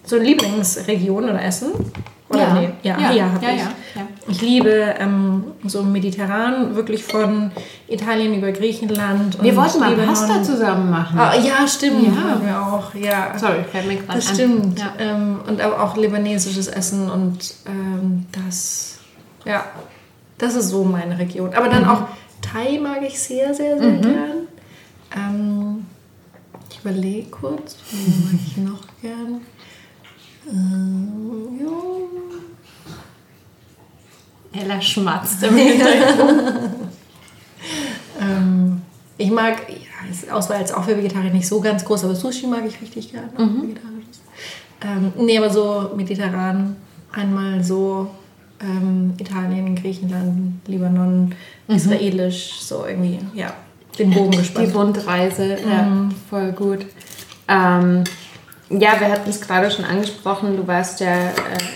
so Lieblingsregion oder Essen? Oder ja. nee? Ja, ja, ja, ja, ja, Ich liebe ähm, so mediterran, wirklich von Italien über Griechenland. Wir wollten mal Pasta zusammen machen. Ah, ja, stimmt. Ja. Wir auch. Ja. Sorry, fällt mir gerade Das an. stimmt. Ja. Ähm, und aber auch libanesisches Essen und ähm, das, ja, das ist so meine Region. Aber dann mhm. auch Thai mag ich sehr, sehr, sehr mhm. gern. Ähm, ich überlege kurz, wo mag ich noch gern? Ähm, ja. Ella schmatzt im Hintergrund. <laughs> ähm, ich mag, ja, Auswahl jetzt auch für Vegetarier nicht so ganz groß, aber Sushi mag ich richtig gerne. Mhm. Ähm, nee, aber so mediterran, einmal so ähm, Italien, Griechenland, Libanon, mhm. israelisch, so irgendwie, ja, den Bogen gespannt. Die Rundreise, mhm. ja, voll gut. Ähm, ja, wir hatten es gerade schon angesprochen. Du warst ja äh,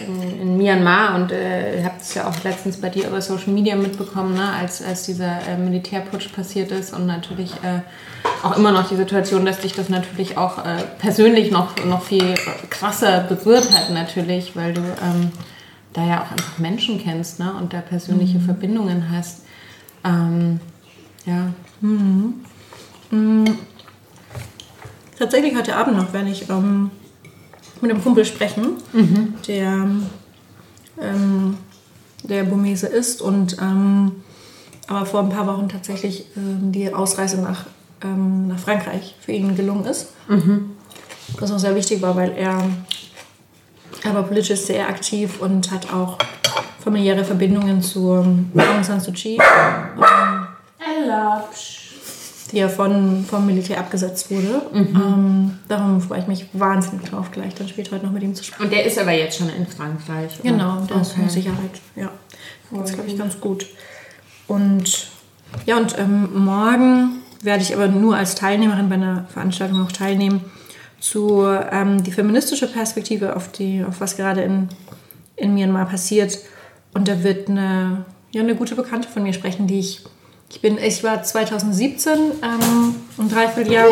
in, in, Myanmar und äh, habt es ja auch letztens bei dir über Social Media mitbekommen, ne? als, als dieser äh, Militärputsch passiert ist und natürlich äh, auch immer noch die Situation, dass dich das natürlich auch äh, persönlich noch, noch viel krasser berührt hat, natürlich, weil du ähm, da ja auch einfach Menschen kennst ne? und da persönliche mhm. Verbindungen hast. Ähm, ja. Mhm. Mhm. Tatsächlich heute Abend noch werde ich ähm, mit einem Kumpel sprechen, mhm. der, ähm, der Burmese ist und ähm, aber vor ein paar Wochen tatsächlich ähm, die Ausreise nach, ähm, nach Frankreich für ihn gelungen ist. Mhm. Was auch sehr wichtig war, weil er, er war politisch sehr aktiv und hat auch familiäre Verbindungen zu Aung San Suu Kyi. Erlaubst die ja von, vom Militär abgesetzt wurde. Mhm. Ähm, darum freue ich mich wahnsinnig drauf, gleich dann später heute noch mit ihm zu sprechen. Und der ist aber jetzt schon in Frankreich? Oder? Genau, der okay. ist mit Sicherheit. Ja, das glaube ich ganz gut. Und ja, und ähm, morgen werde ich aber nur als Teilnehmerin bei einer Veranstaltung auch teilnehmen zu ähm, die feministische Perspektive auf, die, auf was gerade in, in Myanmar passiert. Und da wird eine, ja, eine gute Bekannte von mir sprechen, die ich ich, bin, ich war 2017 ähm, ein Dreivierteljahr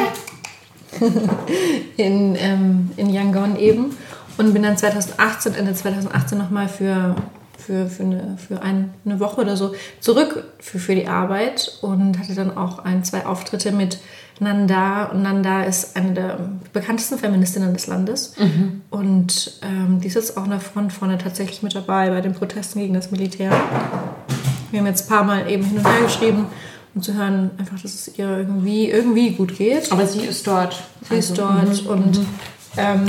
in, ähm, in Yangon eben und bin dann 2018, Ende 2018 nochmal für, für, für, eine, für ein, eine Woche oder so zurück für, für die Arbeit und hatte dann auch ein, zwei Auftritte mit Nanda. Und Nanda ist eine der bekanntesten Feministinnen des Landes. Mhm. Und ähm, die ist jetzt auch in der Front vorne tatsächlich mit dabei bei den Protesten gegen das Militär. Wir haben jetzt ein paar Mal eben hin und her geschrieben, um zu hören, einfach, dass es ihr irgendwie, irgendwie gut geht. Aber sie ist dort. Sie also, ist dort mhm. und mhm. ähm,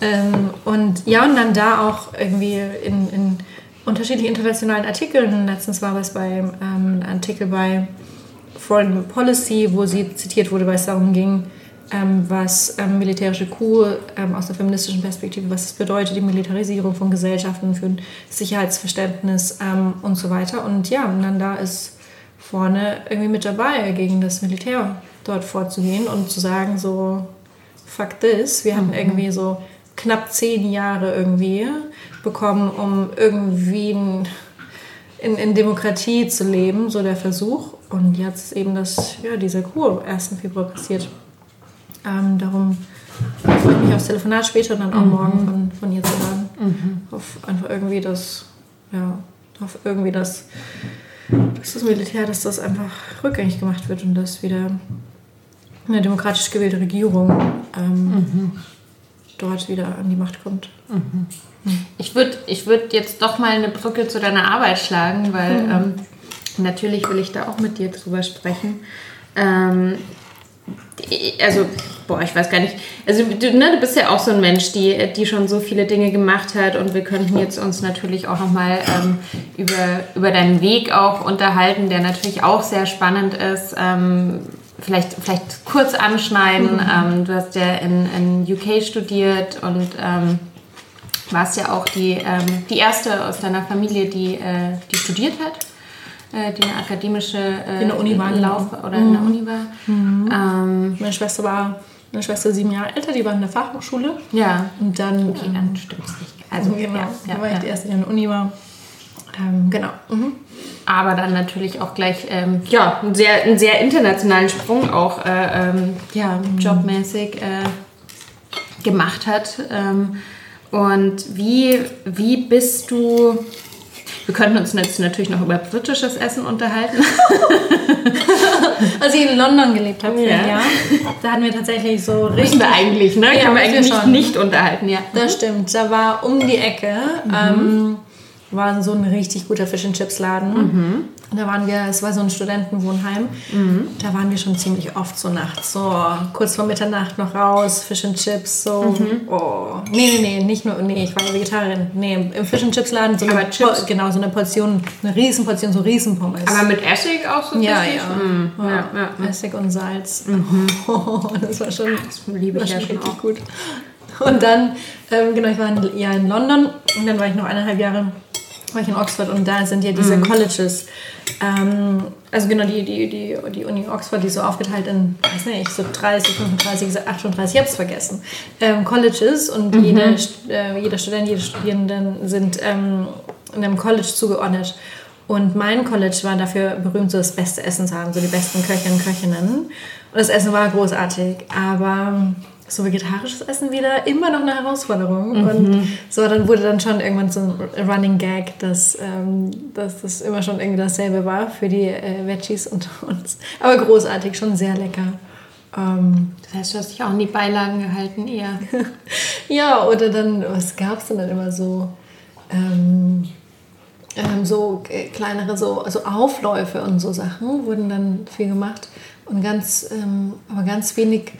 ähm, und ja, und dann da auch irgendwie in, in unterschiedlichen internationalen Artikeln. Letztens war es bei ähm, einem Artikel bei Foreign Policy, wo sie zitiert wurde, weil es darum ging, ähm, was ähm, militärische Coup ähm, aus der feministischen Perspektive, was es bedeutet, die Militarisierung von Gesellschaften für ein Sicherheitsverständnis ähm, und so weiter. Und ja, Nanda ist vorne irgendwie mit dabei, gegen das Militär dort vorzugehen und zu sagen, so, fuck this, wir haben mhm. irgendwie so knapp zehn Jahre irgendwie bekommen, um irgendwie in, in, in Demokratie zu leben, so der Versuch. Und jetzt eben das, ja, dieser am 1. Februar passiert. Ähm, darum freue ich mich aufs Telefonat später und dann auch mhm. morgen von, von ihr zu hören. Mhm. Auf einfach irgendwie das, ja, auf irgendwie das, dass das Militär, dass das einfach rückgängig gemacht wird und dass wieder eine demokratisch gewählte Regierung ähm, mhm. dort wieder an die Macht kommt. Mhm. mhm. Ich würde ich würd jetzt doch mal eine Brücke zu deiner Arbeit schlagen, weil mhm. ähm, natürlich will ich da auch mit dir drüber sprechen. Ähm, also, boah, ich weiß gar nicht. Also, du, ne, du bist ja auch so ein Mensch, die, die schon so viele Dinge gemacht hat und wir könnten jetzt uns natürlich auch nochmal ähm, über, über deinen Weg auch unterhalten, der natürlich auch sehr spannend ist. Ähm, vielleicht, vielleicht kurz anschneiden. Mhm. Ähm, du hast ja in, in UK studiert und ähm, warst ja auch die, ähm, die erste aus deiner Familie, die, äh, die studiert hat. Äh, die eine akademische äh, in der Uni war, Lauf oder mhm. in der Uni war. Mhm. Ähm, meine Schwester war meine Schwester sieben Jahre älter, die war in der Fachhochschule. Ja. Und dann. Okay, dann stimmt es nicht. Also, genau, ja, ja, war ich ja. die erste, die in der Uni war. Ähm, genau. Mhm. Aber dann natürlich auch gleich ähm, ja, einen, sehr, einen sehr internationalen Sprung auch äh, ähm, ja, mhm. jobmäßig äh, gemacht hat. Ähm, und wie, wie bist du wir könnten uns jetzt natürlich noch über britisches Essen unterhalten. <laughs> Als ich in London gelebt habe, ja. Jahr, da hatten wir tatsächlich so richtig. wir eigentlich, ne? Ja, Können wir eigentlich nicht, nicht unterhalten, ja. Das stimmt. Da war um die Ecke. Mhm. Ähm, war so ein richtig guter Fish and Chips Laden. Mhm. Da waren wir, es war so ein Studentenwohnheim. Mhm. Da waren wir schon ziemlich oft so nachts, so kurz vor Mitternacht noch raus, Fish and Chips, so. Mhm. Oh. Nee, nee, nee, nicht nur, nee, ich war Vegetarierin. Nee, im Fish and Chips Laden so eine, Chips. genau, so eine Portion, eine Riesenportion, so Riesenpommes. Aber mit Essig auch so ja, ja. Mhm. ja. ja, ja. Essig und Salz. Mhm. <laughs> Oh, das war schon, das liebe ich ja schon richtig auch. gut. Und dann, ähm, genau, ich war ein Jahr in London und dann war ich noch eineinhalb Jahre war ich in Oxford und da sind ja diese mhm. Colleges. Ähm, also genau, die, die, die, die Uni Oxford, die so aufgeteilt in, weiß nicht, so 30, 35, 38, ich habe es vergessen, ähm, Colleges und mhm. jede, äh, jeder Student, jede Studierenden sind ähm, in einem College zugeordnet. Und mein College war dafür berühmt, so das beste Essen zu haben, so die besten Köchinnen und Köchinnen. Und das Essen war großartig, aber so vegetarisches Essen wieder immer noch eine Herausforderung. Mhm. Und so, dann wurde dann schon irgendwann so ein Running Gag, dass, ähm, dass das immer schon irgendwie dasselbe war für die äh, Veggies und <laughs> uns. Aber großartig, schon sehr lecker. Ähm, das heißt, du hast dich auch in die Beilagen gehalten eher. <laughs> ja, oder dann, was gab es denn dann immer so? Ähm, ähm, so äh, kleinere so also Aufläufe und so Sachen wurden dann viel gemacht und ganz ähm, aber ganz wenig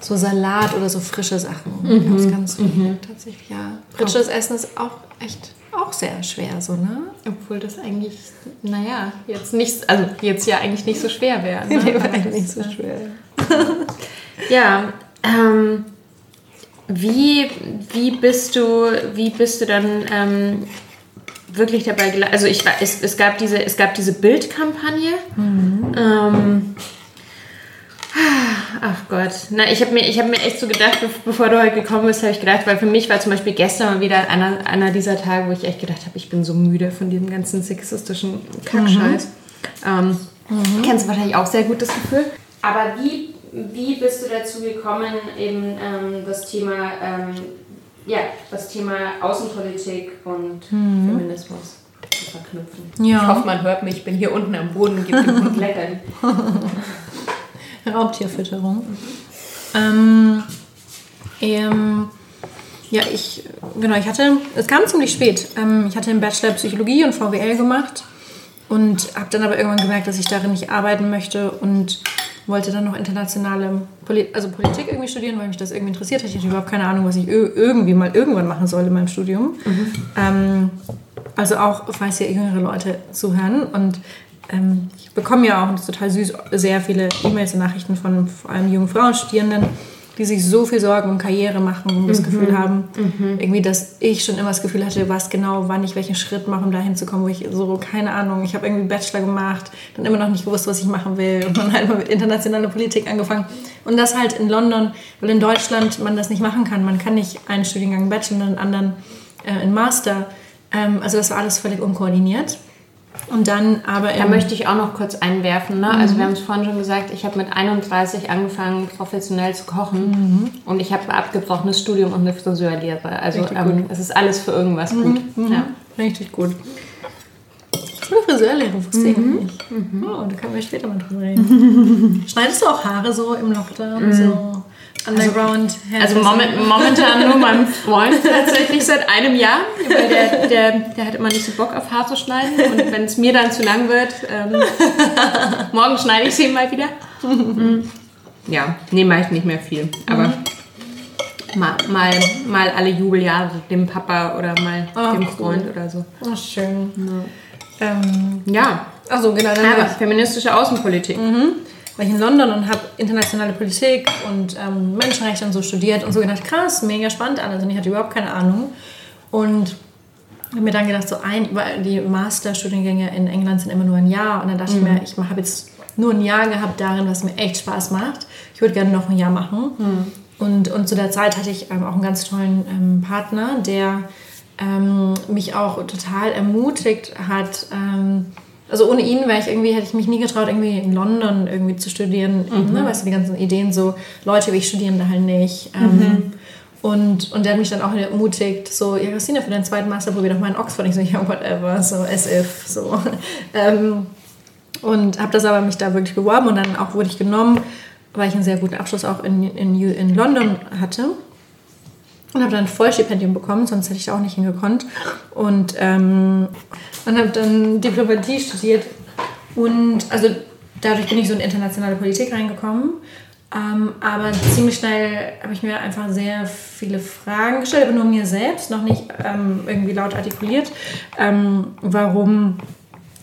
so Salat oder so frische Sachen. Mhm. Das ganz mhm. tatsächlich, ja. Frisches Essen ist auch echt auch sehr schwer, so, ne? Obwohl das eigentlich, naja, jetzt nicht, also jetzt ja eigentlich nicht so schwer wäre. <laughs> Ne? nee, eigentlich nicht so schwer. <laughs> ja, ähm, wie, wie bist du, wie bist du dann ähm, wirklich dabei Also ich es, es gab diese, es gab diese Bildkampagne. Mhm. Ähm, Ach Gott. Na, ich habe mir, hab mir echt so gedacht, bevor du heute gekommen bist, habe ich gedacht, weil für mich war zum Beispiel gestern mal wieder einer, einer dieser Tage, wo ich echt gedacht habe, ich bin so müde von diesem ganzen sexistischen Kackscheiß. Mhm. Ähm, mhm. Kennst du wahrscheinlich auch sehr gut das Gefühl. Aber wie, wie bist du dazu gekommen, eben ähm, das Thema, ähm, ja, das Thema Außenpolitik und mhm. Feminismus zu verknüpfen? Ja. Ich hoffe, man hört mich. Ich bin hier unten am Boden, und gebe dem Hund Leckern. <laughs> Raubtierfütterung. Ähm, ähm, ja, ich, genau, ich hatte, es kam ziemlich spät. Ähm, ich hatte einen Bachelor Psychologie und VWL gemacht und habe dann aber irgendwann gemerkt, dass ich darin nicht arbeiten möchte und wollte dann noch internationale Poli also Politik irgendwie studieren, weil mich das irgendwie interessiert hat. Ich hatte überhaupt keine Ahnung, was ich irgendwie mal irgendwann machen soll in meinem Studium. Mhm. Ähm, also auch, falls hier jüngere Leute zuhören und ähm, ich bekomme ja auch, und das ist total süß, sehr viele E-Mails und Nachrichten von vor allem jungen Frauen, Studierenden, die sich so viel Sorgen um Karriere machen und das mhm. Gefühl haben, mhm. irgendwie, dass ich schon immer das Gefühl hatte, was genau, wann ich welchen Schritt mache, um dahin zu kommen, wo ich so, keine Ahnung, ich habe irgendwie Bachelor gemacht, dann immer noch nicht gewusst, was ich machen will und dann halt mal mit internationaler Politik angefangen. Und das halt in London, weil in Deutschland man das nicht machen kann. Man kann nicht einen Studiengang Bachelor und einen anderen äh, einen Master. Ähm, also das war alles völlig unkoordiniert. Und dann aber. Da möchte ich auch noch kurz einwerfen. Ne? Also mhm. Also, wir haben es vorhin schon gesagt, ich habe mit 31 angefangen, professionell zu kochen. Mhm. Und ich habe ein abgebrochenes Studium und eine Friseurlehre. Also, ähm, es ist alles für irgendwas mhm. gut. Mhm. Ja. Richtig gut. Eine Friseurlehre wusste ich mhm. nicht. Mhm. Oh, da können wir später mal drüber reden. <laughs> Schneidest du auch Haare so im Lockdown? So? Underground Also, also moment, momentan nur meinem Freund tatsächlich seit einem Jahr, weil der, der, der hat immer nicht so Bock auf Haar zu schneiden und wenn es mir dann zu lang wird, ähm, morgen schneide ich sie mal wieder. Mhm. Ja, nee, mache ich nicht mehr viel, aber mhm. mal, mal, mal alle Jubeljahre dem Papa oder mal oh, dem Freund cool. oder so. Oh, schön. Ja. Ähm, ja. Also genau. Aber feministische Außenpolitik. Mhm war ich in London und habe internationale Politik und ähm, Menschenrechte und so studiert und so gedacht, krass, mega spannend alles und ich hatte überhaupt keine Ahnung. Und habe mir dann gedacht, so ein, weil die Masterstudiengänge in England sind immer nur ein Jahr und dann dachte mhm. ich mir, ich habe jetzt nur ein Jahr gehabt darin, was mir echt Spaß macht. Ich würde gerne noch ein Jahr machen. Mhm. Und, und zu der Zeit hatte ich ähm, auch einen ganz tollen ähm, Partner, der ähm, mich auch total ermutigt hat, ähm, also ohne ihn wäre ich irgendwie, hätte ich mich nie getraut, irgendwie in London irgendwie zu studieren. Mhm. Ne? Weißt du, die ganzen Ideen, so Leute wie ich studieren da halt nicht. Ähm, mhm. und, und der hat mich dann auch ermutigt, so, ja, Christina, für deinen zweiten Master probier doch mal in Oxford. Ich so, ja, whatever, so as if, so. <laughs> ähm, und habe das aber mich da wirklich beworben und dann auch wurde ich genommen, weil ich einen sehr guten Abschluss auch in, in, in London hatte und habe dann ein Vollstipendium bekommen, sonst hätte ich da auch nicht hingekonnt. Und, ähm, und habe dann Diplomatie studiert. Und also dadurch bin ich so in internationale Politik reingekommen. Ähm, aber ziemlich schnell habe ich mir einfach sehr viele Fragen gestellt, aber nur mir selbst, noch nicht ähm, irgendwie laut artikuliert, ähm, warum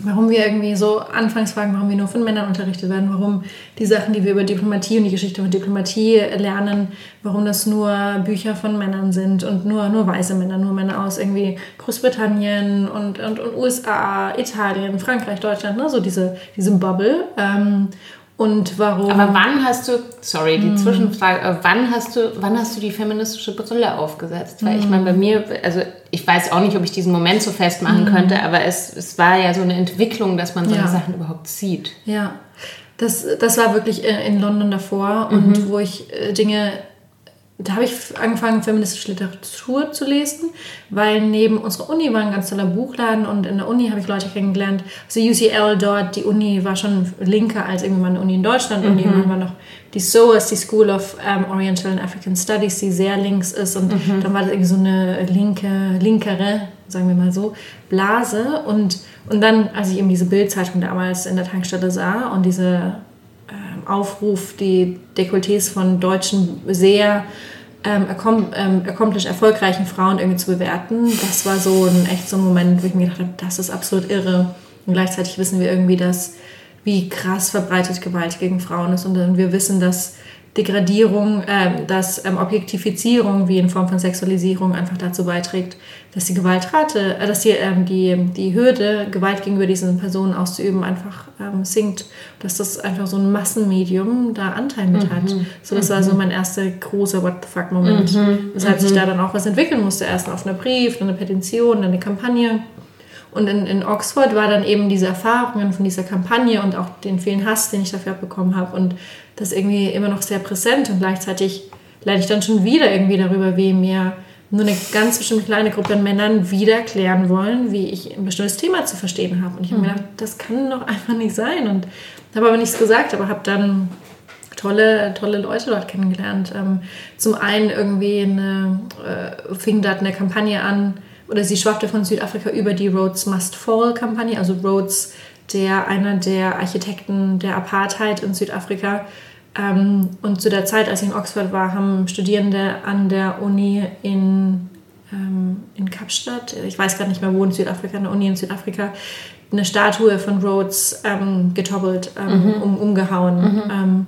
warum wir irgendwie so anfangs fragen, warum wir nur von Männern unterrichtet werden, warum die Sachen, die wir über Diplomatie und die Geschichte von Diplomatie lernen, warum das nur Bücher von Männern sind und nur, nur weiße Männer, nur Männer aus irgendwie Großbritannien und, und, und USA, Italien, Frankreich, Deutschland, ne? so diese, diese Bubble. Ähm, und warum. Aber wann hast du, sorry, die hm. Zwischenfrage, wann hast du, wann hast du die feministische Brille aufgesetzt? Weil ich meine, bei mir, also ich weiß auch nicht, ob ich diesen Moment so festmachen hm. könnte, aber es, es war ja so eine Entwicklung, dass man solche ja. Sachen überhaupt sieht. Ja, das, das war wirklich in London davor mhm. und wo ich äh, Dinge da habe ich angefangen, feministische Literatur zu lesen, weil neben unserer Uni war ein ganz toller Buchladen und in der Uni habe ich Leute kennengelernt. Also UCL dort, die Uni war schon linker als irgendwie mal eine Uni in Deutschland und mhm. irgendwann war noch die SOAS, die School of um, Oriental and African Studies, die sehr links ist und mhm. dann war das irgendwie so eine linke, linkere, sagen wir mal so, Blase und, und dann, als ich eben diese Bildzeitung damals in der Tankstelle sah und diese Aufruf, die Dekolletés von deutschen sehr ähm, ähm, accomplished erfolgreichen Frauen irgendwie zu bewerten. Das war so ein echt so ein Moment, wo ich mir gedacht habe, das ist absolut irre. Und gleichzeitig wissen wir irgendwie, dass wie krass verbreitet Gewalt gegen Frauen ist und wir wissen, dass Degradierung, äh, dass ähm, Objektifizierung wie in Form von Sexualisierung einfach dazu beiträgt, dass die Gewaltrate, äh, dass die, ähm, die, die Hürde, Gewalt gegenüber diesen Personen auszuüben, einfach ähm, sinkt. Dass das einfach so ein Massenmedium da Anteil mit hat. Mhm. So, das mhm. war so mein erster großer What the fuck Moment. Mhm. Weshalb sich mhm. da dann auch was entwickeln musste. Erst auf einer Brief, dann eine Petition, dann eine Kampagne. Und in, in Oxford war dann eben diese Erfahrungen von dieser Kampagne und auch den vielen Hass, den ich dafür abbekommen habe und das irgendwie immer noch sehr präsent und gleichzeitig leide ich dann schon wieder irgendwie darüber, wie mir nur eine ganz bestimmte kleine Gruppe an Männern wieder erklären wollen, wie ich ein bestimmtes Thema zu verstehen habe. Und ich habe mhm. mir gedacht, das kann doch einfach nicht sein. Und habe aber nichts gesagt, aber habe dann tolle, tolle Leute dort kennengelernt. Ähm, zum einen irgendwie eine, äh, fing dort eine Kampagne an, oder sie schwappte von Südafrika über die Rhodes Must Fall Kampagne, also Rhodes, der einer der Architekten der Apartheid in Südafrika. Ähm, und zu der Zeit, als ich in Oxford war, haben Studierende an der Uni in, ähm, in Kapstadt, ich weiß gar nicht mehr wo in Südafrika, eine Uni in Südafrika, eine Statue von Rhodes ähm, getoppelt, ähm, mhm. um, umgehauen. Mhm.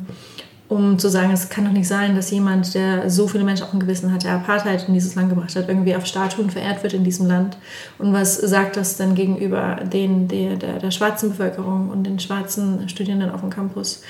Ähm, um zu sagen, es kann doch nicht sein, dass jemand, der so viele Menschen auf dem Gewissen hat, der Apartheid in dieses Land gebracht hat, irgendwie auf Statuen verehrt wird in diesem Land. Und was sagt das dann gegenüber den, der, der, der schwarzen Bevölkerung und den schwarzen Studierenden auf dem Campus?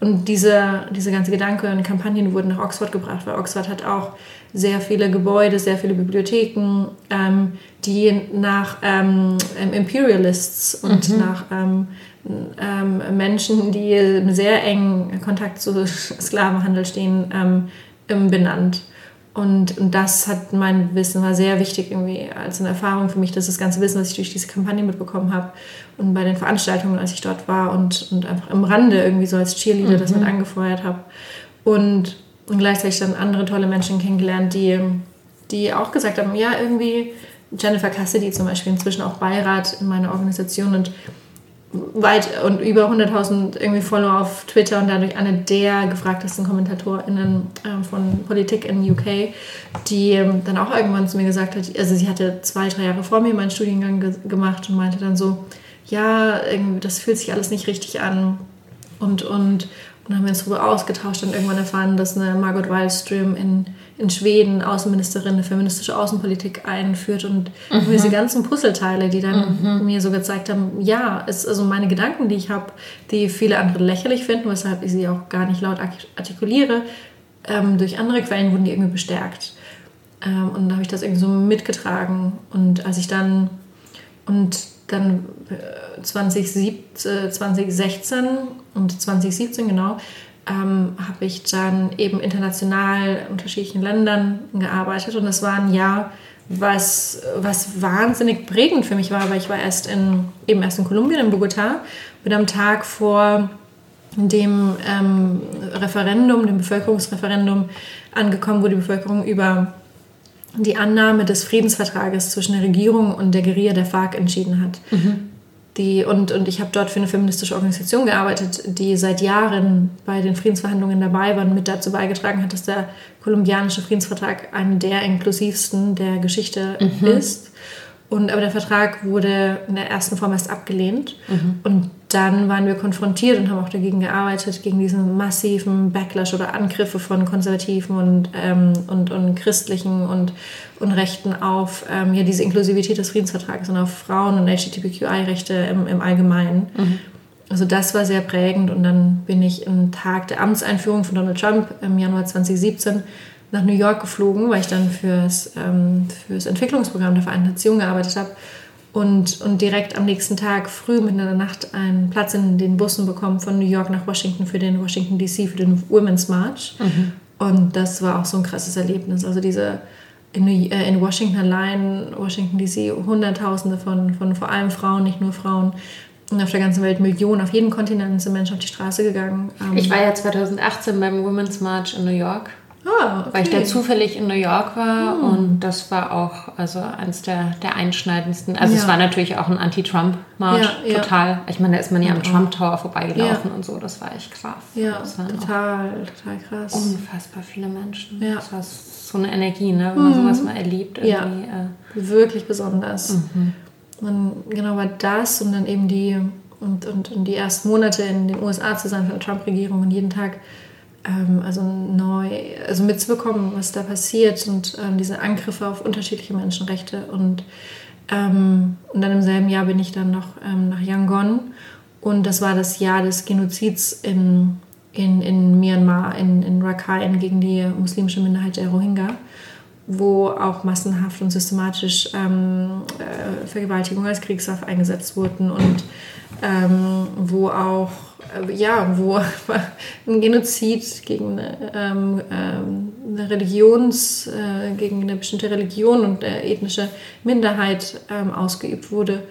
Und diese, diese ganze Gedanke und Kampagnen wurden nach Oxford gebracht, weil Oxford hat auch sehr viele Gebäude, sehr viele Bibliotheken, ähm, die nach ähm, Imperialists und mhm. nach ähm, ähm, Menschen, die im sehr engen Kontakt zu Sklavenhandel stehen, ähm, benannt. Und, und das hat mein Wissen war sehr wichtig irgendwie als eine Erfahrung für mich, dass das ganze Wissen, was ich durch diese Kampagne mitbekommen habe und bei den Veranstaltungen, als ich dort war und, und einfach im Rande irgendwie so als Cheerleader mhm. das mit angefeuert habe. Und, und gleichzeitig dann andere tolle Menschen kennengelernt, die, die auch gesagt haben, ja, irgendwie Jennifer Cassidy zum Beispiel, inzwischen auch Beirat in meiner Organisation und weit und über 100.000 irgendwie Follower auf Twitter und dadurch eine der gefragtesten KommentatorInnen äh, von Politik in UK, die ähm, dann auch irgendwann zu mir gesagt hat, also sie hatte zwei, drei Jahre vor mir meinen Studiengang ge gemacht und meinte dann so, ja, irgendwie, das fühlt sich alles nicht richtig an. Und, und, und dann haben wir uns darüber ausgetauscht und irgendwann erfahren, dass eine Margot Wallström in, in Schweden Außenministerin eine feministische Außenpolitik einführt und mhm. diese ganzen Puzzleteile, die dann mhm. mir so gezeigt haben, ja, es, also meine Gedanken, die ich habe, die viele andere lächerlich finden, weshalb ich sie auch gar nicht laut artikuliere, ähm, durch andere Quellen wurden die irgendwie bestärkt. Ähm, und dann habe ich das irgendwie so mitgetragen und als ich dann und dann 2017, äh, 2016 und 2017 genau, ähm, habe ich dann eben international in unterschiedlichen Ländern gearbeitet und das war ein Jahr, was, was wahnsinnig prägend für mich war, weil ich war erst in, eben erst in Kolumbien, in Bogotá, bin am Tag vor dem ähm, Referendum, dem Bevölkerungsreferendum angekommen, wo die Bevölkerung über die Annahme des Friedensvertrages zwischen der Regierung und der Guerilla der FARC entschieden hat. Mhm. Die, und, und ich habe dort für eine feministische Organisation gearbeitet, die seit Jahren bei den Friedensverhandlungen dabei war und mit dazu beigetragen hat, dass der kolumbianische Friedensvertrag einer der inklusivsten der Geschichte mhm. ist. Und, aber der Vertrag wurde in der ersten Form erst abgelehnt. Und dann waren wir konfrontiert und haben auch dagegen gearbeitet, gegen diesen massiven Backlash oder Angriffe von Konservativen und, ähm, und, und Christlichen und, und Rechten auf ähm, ja, diese Inklusivität des Friedensvertrages und auf Frauen- und LGBTQI-Rechte im, im Allgemeinen. Also das war sehr prägend und dann bin ich im Tag der Amtseinführung von Donald Trump im Januar 2017 nach New York geflogen, weil ich dann fürs, ähm, fürs Entwicklungsprogramm der Vereinten Nationen gearbeitet habe und, und direkt am nächsten Tag früh mitten in der Nacht einen Platz in den Bussen bekommen von New York nach Washington für den Washington DC, für den Women's March. Und das war auch so ein krasses Erlebnis. Also diese in, New, äh, in Washington allein, Washington DC, Hunderttausende von, von vor allem Frauen, nicht nur Frauen, und auf der ganzen Welt Millionen, auf jedem Kontinent sind Menschen auf die Straße gegangen. Ähm, Ich war ja 2018 beim Women's March in New York, ah, weil ich okay. da zufällig in New York war und das war auch also eins der, der einschneidendsten. Also es Ja. war natürlich auch ein Anti-Trump-March, Ja, ja. total. Ich meine, da ist man ja am Trump Tower vorbeigelaufen und so, das war echt krass. Ja, total, total krass. unfassbar viele Menschen. Ja. Das war so eine Energie, ne? wenn man sowas mal erlebt. Ja. Irgendwie, äh, wirklich besonders. Und genau war das und dann eben die und, und, und die ersten Monate in den USA zu sein von der Trump-Regierung und jeden Tag ähm, also neu, also mitzubekommen, was da passiert und ähm, diese Angriffe auf unterschiedliche Menschenrechte und ähm, und dann im selben Jahr bin ich dann noch ähm, nach Yangon und das war das Jahr des Genozids in, in, in Myanmar, in, in Rakhine gegen die muslimische Minderheit der Rohingya wo auch massenhaft und systematisch ähm, äh, Vergewaltigung als Kriegswaffe eingesetzt wurden und ähm, wo auch äh, ja wo <laughs> ein Genozid gegen eine, ähm, ähm, eine Religions äh, gegen eine bestimmte Religion und äh, ethnische Minderheit ähm, ausgeübt wurde.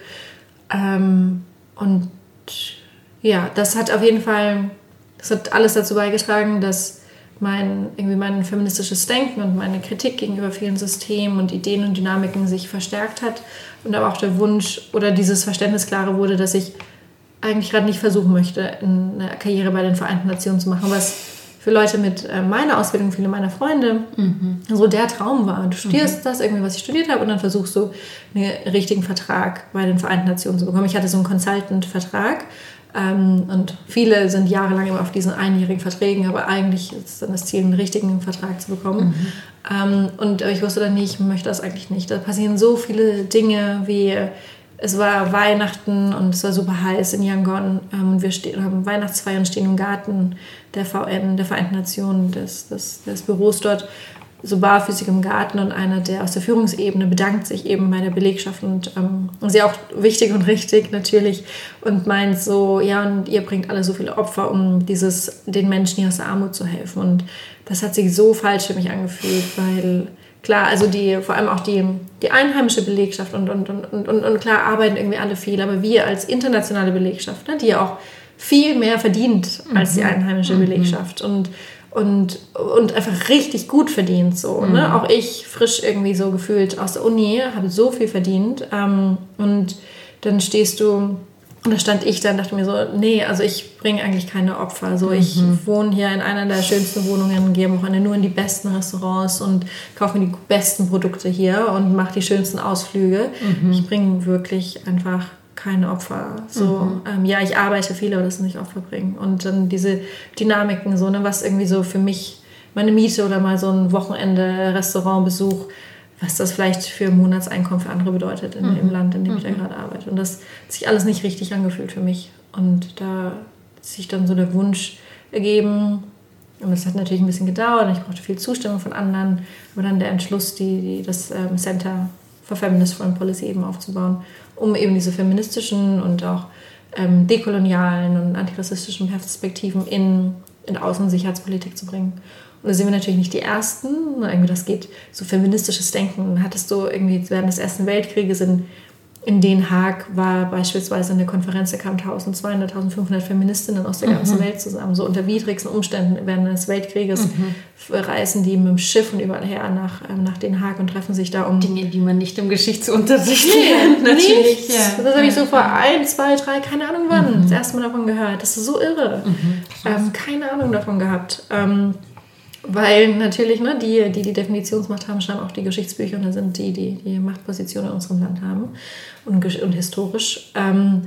Ähm, und ja das hat auf jeden Fall das hat alles dazu beigetragen dass mein, irgendwie mein feministisches Denken und meine Kritik gegenüber vielen Systemen und Ideen und Dynamiken sich verstärkt hat und aber auch der Wunsch oder dieses Verständnis klarer wurde, dass ich eigentlich gerade nicht versuchen möchte, eine Karriere bei den Vereinten Nationen zu machen, was für Leute mit äh, meiner Ausbildung, viele meiner Freunde, so der Traum war. Du studierst das irgendwie, was ich studiert habe, und dann versuchst du einen richtigen Vertrag bei den Vereinten Nationen zu bekommen. Ich hatte so einen Consultant-Vertrag ähm, und viele sind jahrelang immer auf diesen einjährigen Verträgen, aber eigentlich ist dann das Ziel, einen richtigen Vertrag zu bekommen. Ähm, und ich wusste dann nicht, ich möchte das eigentlich nicht. Da passieren so viele Dinge, wie es war Weihnachten und es war super heiß in Yangon. Ähm, wir stehen, haben Weihnachtsfeier und stehen im Garten der VN, der Vereinten Nationen, des, des, des Büros dort so barfüßig im Garten und einer der aus der Führungsebene bedankt sich eben bei der Belegschaft und ähm, sehr auch wichtig und richtig natürlich und meint so, ja, und ihr bringt alle so viele Opfer, um dieses, den Menschen hier aus der Armut zu helfen. Und das hat sich so falsch für mich angefühlt, weil klar, also die, vor allem auch die, die einheimische Belegschaft und, und, und, und, und klar arbeiten irgendwie alle viel, aber wir als internationale Belegschaft, ne, die ja auch viel mehr verdient als die einheimische Belegschaft. Und und, und einfach richtig gut verdient so. Ne? Auch ich frisch irgendwie so gefühlt aus der Uni, habe so viel verdient. Ähm, und dann stehst du, und da stand ich dann, dachte mir so, nee, also ich bringe eigentlich keine Opfer. So, ich wohne hier in einer der schönsten Wohnungen, gehe am Wochenende nur in die besten Restaurants und kaufe mir die besten Produkte hier und mache die schönsten Ausflüge. Ich bringe wirklich einfach keine Opfer. So, ähm, ja, ich arbeite viel, aber das nicht Opfer bringen. Und dann diese Dynamiken, so, ne, was irgendwie so für mich meine Miete oder mal so ein Wochenende Restaurantbesuch, was das vielleicht für ein Monatseinkommen für andere bedeutet in, im Land, in dem ich da gerade arbeite. Und das hat sich alles nicht richtig angefühlt für mich. Und da hat sich dann so der Wunsch ergeben, und das hat natürlich ein bisschen gedauert, ich brauchte viel Zustimmung von anderen, aber dann der Entschluss, die, die, das ähm, Center for Feminist Foreign Policy eben aufzubauen, um eben diese feministischen und auch ähm, dekolonialen und antirassistischen Perspektiven in, in Außen- und Sicherheitspolitik zu bringen. Und da sind wir natürlich nicht die Ersten. Irgendwie das geht so feministisches Denken. Hattest du irgendwie während des Ersten Weltkrieges in, in Den Haag war beispielsweise eine Konferenz, da kamen 1200, 1500 Feministinnen aus der ganzen Welt zusammen. So unter widrigsten Umständen während des Weltkrieges reisen die mit dem Schiff und überall her nach, ähm, nach Den Haag und treffen sich da um Dinge, die man nicht im Geschichtsunterricht lernt, natürlich. Ja. Das habe ich so vor ein, zwei, drei, keine Ahnung wann, das erste Mal davon gehört. Das ist so irre. Ähm, keine Ahnung davon gehabt. Ähm, Weil natürlich, ne, die, die die Definitionsmacht haben, schreiben auch die Geschichtsbücher und dann sind die, die die Machtposition in unserem Land haben und, und historisch. Ähm,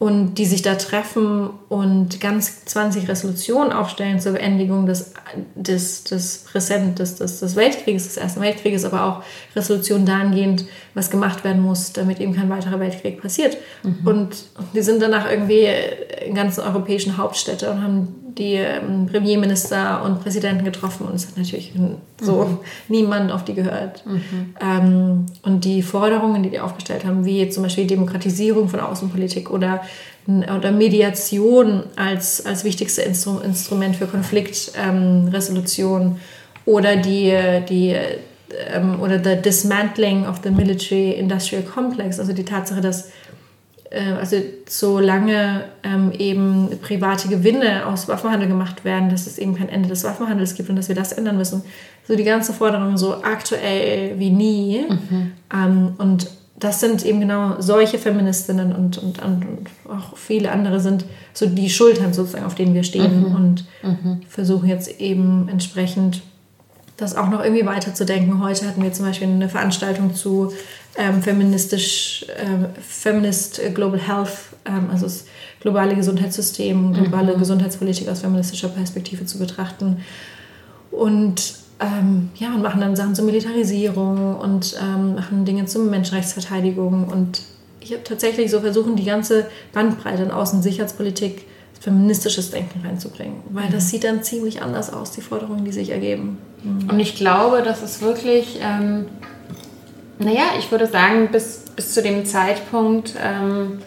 und die sich da treffen und ganz 20 Resolutionen aufstellen zur Beendigung des, des, des Präsent, des, des, des Weltkrieges, des Ersten Weltkrieges, aber auch Resolutionen dahingehend, was gemacht werden muss, damit eben kein weiterer Weltkrieg passiert. Mhm. Und die sind danach irgendwie in ganzen europäischen Hauptstädte und haben die ähm, Premierminister und Präsidenten getroffen und es hat natürlich so mhm. <laughs> niemand auf die gehört. Mhm. Ähm, und die Forderungen, die die aufgestellt haben, wie zum Beispiel Demokratisierung von Außenpolitik oder, oder Mediation als, als wichtigste Instru Instrument für Konfliktresolution ähm, oder die, die ähm, oder the dismantling of the military industrial complex, also die Tatsache, dass also solange ähm, eben private Gewinne aus Waffenhandel gemacht werden, dass es eben kein Ende des Waffenhandels gibt und dass wir das ändern müssen. So die ganze Forderung so aktuell wie nie. Mhm. Ähm, und das sind eben genau solche Feministinnen und, und, und, auch viele andere sind so die Schultern sozusagen, auf denen wir stehen mhm. und mhm. versuchen jetzt eben entsprechend das auch noch irgendwie weiterzudenken. Heute hatten wir zum Beispiel eine Veranstaltung zu ähm, feministisch, ähm, Feminist Global Health, ähm, also das globale Gesundheitssystem, globale mhm. Gesundheitspolitik aus feministischer Perspektive zu betrachten. Und ähm, ja, und machen dann Sachen zur Militarisierung und ähm, machen Dinge zur Menschenrechtsverteidigung. Und ich habe tatsächlich so versuchen, die ganze Bandbreite in Außen- und Sicherheitspolitik feministisches Denken reinzubringen, weil mhm. das sieht dann ziemlich anders aus, die Forderungen, die sich ergeben. Mhm. Und ich glaube, dass es wirklich ähm, naja, ich würde sagen, bis, bis zu dem Zeitpunkt, ähm,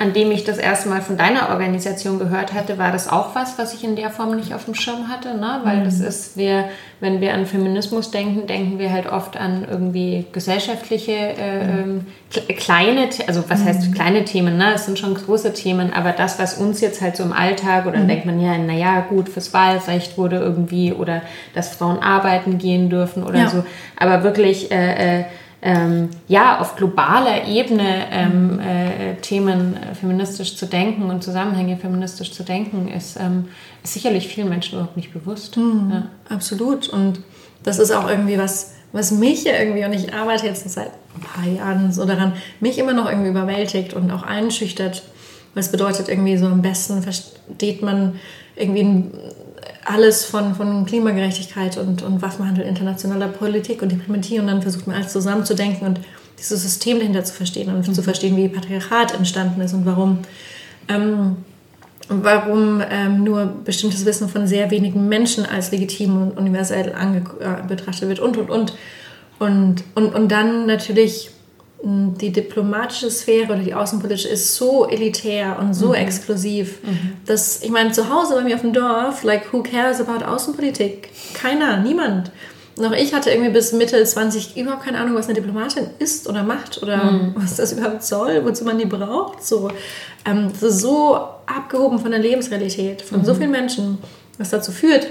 an dem ich das erste Mal von deiner Organisation gehört hatte, war das auch was, was ich in der Form nicht auf dem Schirm hatte. Ne? Weil mhm. das ist, wir, wenn wir an Feminismus denken, denken wir halt oft an irgendwie gesellschaftliche, äh, mhm. ähm, kleine, also was heißt mhm. kleine Themen, ne? Es sind schon große Themen, aber das, was uns jetzt halt so im Alltag, oder mhm. denkt man ja, naja, gut, fürs Wahlrecht wurde irgendwie, oder dass Frauen arbeiten gehen dürfen oder ja. so. Aber wirklich, äh, äh, ähm, ja, auf globaler Ebene ähm, äh, Themen äh, feministisch zu denken und Zusammenhänge feministisch zu denken, ist, ähm, ist sicherlich vielen Menschen überhaupt nicht bewusst. Mhm, ja. Absolut. Und das ist auch irgendwie was, was mich irgendwie, und ich arbeite jetzt seit ein paar Jahren so daran, mich immer noch irgendwie überwältigt und auch einschüchtert. Was bedeutet irgendwie so am besten versteht man irgendwie alles von, von Klimagerechtigkeit und, und Waffenhandel, internationaler Politik und Diplomatie und dann versucht man alles zusammenzudenken und dieses System dahinter zu verstehen und mhm. zu verstehen, wie Patriarchat entstanden ist und warum, ähm, warum ähm, nur bestimmtes Wissen von sehr wenigen Menschen als legitim und universell äh, betrachtet wird und, und, und. Und, und, und dann natürlich die diplomatische Sphäre oder die außenpolitische ist so elitär und so mhm. exklusiv, mhm. dass ich meine, zu Hause bei mir auf dem Dorf, like, who cares about Außenpolitik? Keiner, niemand. Noch ich hatte irgendwie bis Mitte 20 überhaupt keine Ahnung, was eine Diplomatin ist oder macht oder mhm. was das überhaupt soll, wozu man die braucht. So, ähm, das ist so abgehoben von der Lebensrealität von so mhm. vielen Menschen, was dazu führt,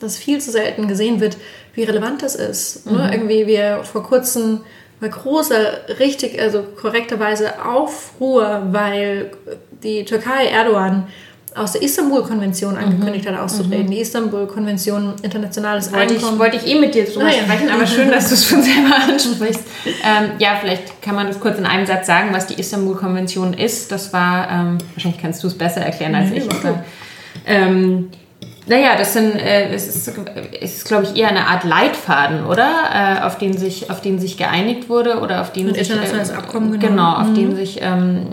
dass viel zu selten gesehen wird, wie relevant das ist. Ne? Mhm. Irgendwie wir vor kurzem bei großer, richtig, also korrekterweise Aufruhr, weil die Türkei Erdogan aus der Istanbul-Konvention angekündigt mhm. hat, auszutreten. Mhm. Die Istanbul-Konvention, internationales wollte Einkommen. Ich, wollte ich eh mit dir drüber naja. sprechen, aber schön, dass du es schon selber ansprichst. Ähm, ja, vielleicht kann man das kurz in einem Satz sagen, was die Istanbul-Konvention ist. Das war, ähm, wahrscheinlich kannst du es besser erklären als nee, ich. Ähm, naja, das sind, äh, es ist, ist glaube ich, eher eine Art Leitfaden, oder? Äh, auf, den sich, auf den sich geeinigt wurde oder auf den Ein sich. Internationales äh, Abkommen, genau. genau auf mhm. den sich ähm,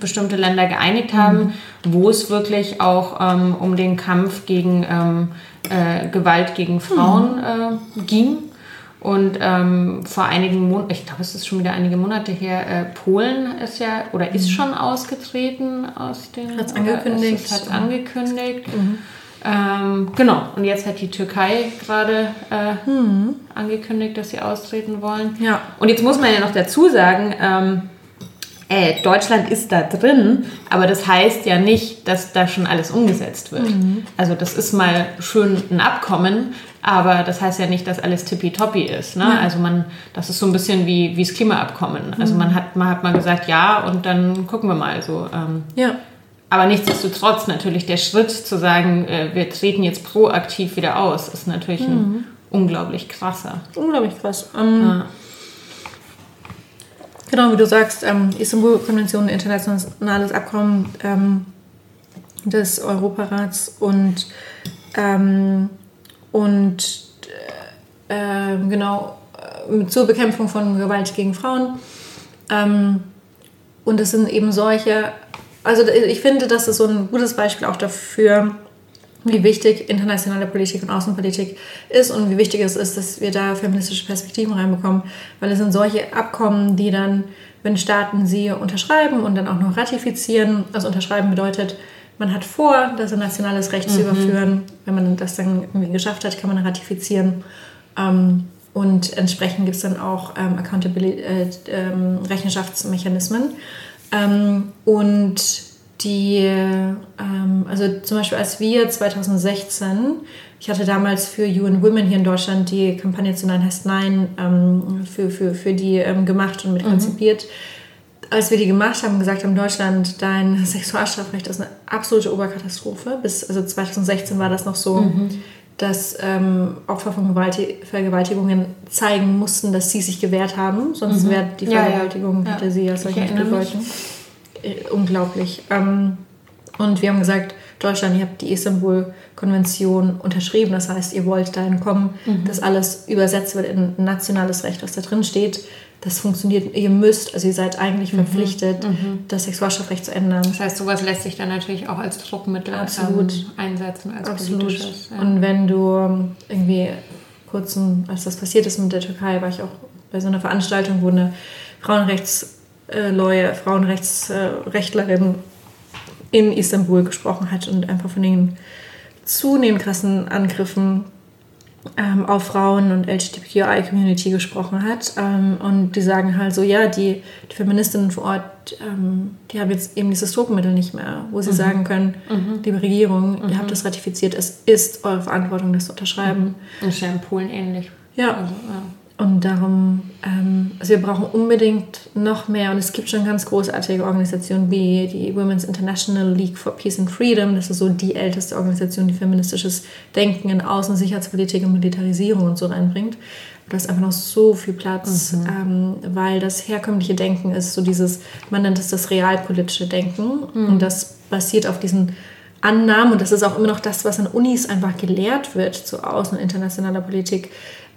bestimmte Länder geeinigt haben, mhm. wo es wirklich auch ähm, um den Kampf gegen ähm, äh, Gewalt gegen Frauen mhm. Äh, ging. Und ähm, vor einigen Monaten, ich glaube, es ist schon wieder einige Monate her, äh, Polen ist ja oder ist mhm. schon ausgetreten aus den. Hat es angekündigt. Hat es angekündigt. Ähm, genau, und jetzt hat die Türkei gerade äh, mhm. angekündigt, dass sie austreten wollen. Ja. Und jetzt muss man ja noch dazu sagen, ähm, äh, Deutschland ist da drin, aber das heißt ja nicht, dass da schon alles umgesetzt wird. Mhm. Also das ist mal schön ein Abkommen, aber das heißt ja nicht, dass alles tippitoppi ist. Ne? Ja. Also man, das ist so ein bisschen wie, wie das Klimaabkommen. Also mhm. man hat, man hat mal gesagt, ja, und dann gucken wir mal so. Ähm, ja. Aber nichtsdestotrotz natürlich der Schritt zu sagen, äh, wir treten jetzt proaktiv wieder aus, ist natürlich mhm. ein unglaublich krasser. Unglaublich krass. Ähm, ja. Genau, wie du sagst, ähm, Istanbul-Konvention, internationales Abkommen ähm, des Europarats und, ähm, und äh, genau äh, zur Bekämpfung von Gewalt gegen Frauen. Ähm, und es sind eben solche, also ich finde, das ist so ein gutes Beispiel auch dafür, wie wichtig internationale Politik und Außenpolitik ist und wie wichtig es ist, dass wir da feministische Perspektiven reinbekommen, weil es sind solche Abkommen, die dann, wenn Staaten sie unterschreiben und dann auch noch ratifizieren, also unterschreiben bedeutet, man hat vor, das in nationales Recht mhm. zu überführen. Wenn man das dann irgendwie geschafft hat, kann man ratifizieren. Ähm, und entsprechend gibt es dann auch ähm, Accountability, äh, ähm, Rechenschaftsmechanismen. Ähm, und die, ähm, also zum Beispiel als wir 2016, ich hatte damals für UN Women hier in Deutschland die Kampagne zu Nein heißt Nein ähm, für, für, für die ähm, gemacht und mit mhm. konzipiert. Als wir die gemacht haben, gesagt haben, Deutschland, dein <laughs> Sexualstrafrecht ist eine absolute Oberkatastrophe. Bis also 2016 war das noch so, mhm. Dass ähm, Opfer von Vergewaltigungen zeigen mussten, dass sie sich gewehrt haben. Sonst mhm. wäre die Vergewaltigung, ja, ja. hätte sie ja solche gegolten. Äh, unglaublich. Ähm, und wir haben gesagt, Deutschland, ihr habt die Istanbul-Konvention unterschrieben. Das heißt, ihr wollt dahin kommen, mhm. dass alles übersetzt wird in nationales Recht, was da drin steht. Das funktioniert, ihr müsst, also ihr seid eigentlich mhm. verpflichtet, mhm. das Sexualstrafrecht zu ändern. Das heißt, sowas lässt sich dann natürlich auch als Druckmittel Absolut. Ähm, einsetzen, als Absolut. politisches. Ja. Und wenn du ähm, irgendwie kurz, als das passiert ist mit der Türkei, war ich auch bei so einer Veranstaltung, wo eine Frauenrechts- äh, Frauenrechtsrechtlerin in Istanbul gesprochen hat und einfach von den zunehmend krassen Angriffen ähm, auf Frauen und LGBTQI-Community gesprochen hat. Ähm, und die sagen halt so, ja, die, die Feministinnen vor Ort, ähm, die haben jetzt eben dieses Druckmittel nicht mehr, wo sie mhm. sagen können, mhm. liebe Regierung, mhm. ihr habt das ratifiziert, es ist eure Verantwortung, das zu unterschreiben. Das ist ja in Polen ähnlich. Ja. Also, ja. Und darum, ähm, also wir brauchen unbedingt noch mehr. Und es gibt schon ganz großartige Organisationen wie die Women's International League for Peace and Freedom. Das ist so die älteste Organisation, die feministisches Denken in Außen-, Sicherheitspolitik und Militarisierung und so reinbringt. Da ist einfach noch so viel Platz, mhm. ähm, weil das herkömmliche Denken ist so dieses, man nennt es das realpolitische Denken. Mhm. Und das basiert auf diesen Annahmen. Und das ist auch immer noch das, was an Unis einfach gelehrt wird zu außen- und internationaler Politik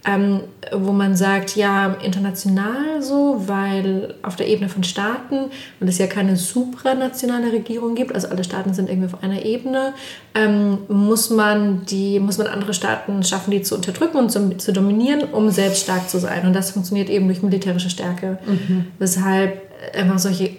ähm, wo man sagt, ja, international so, weil auf der Ebene von Staaten und es ja keine supranationale Regierung gibt, also alle Staaten sind irgendwie auf einer Ebene, ähm, muss, man die, muss man andere Staaten schaffen, die zu unterdrücken und zu, zu dominieren, um selbst stark zu sein. Und das funktioniert eben durch militärische Stärke. Mhm. Weshalb einfach solche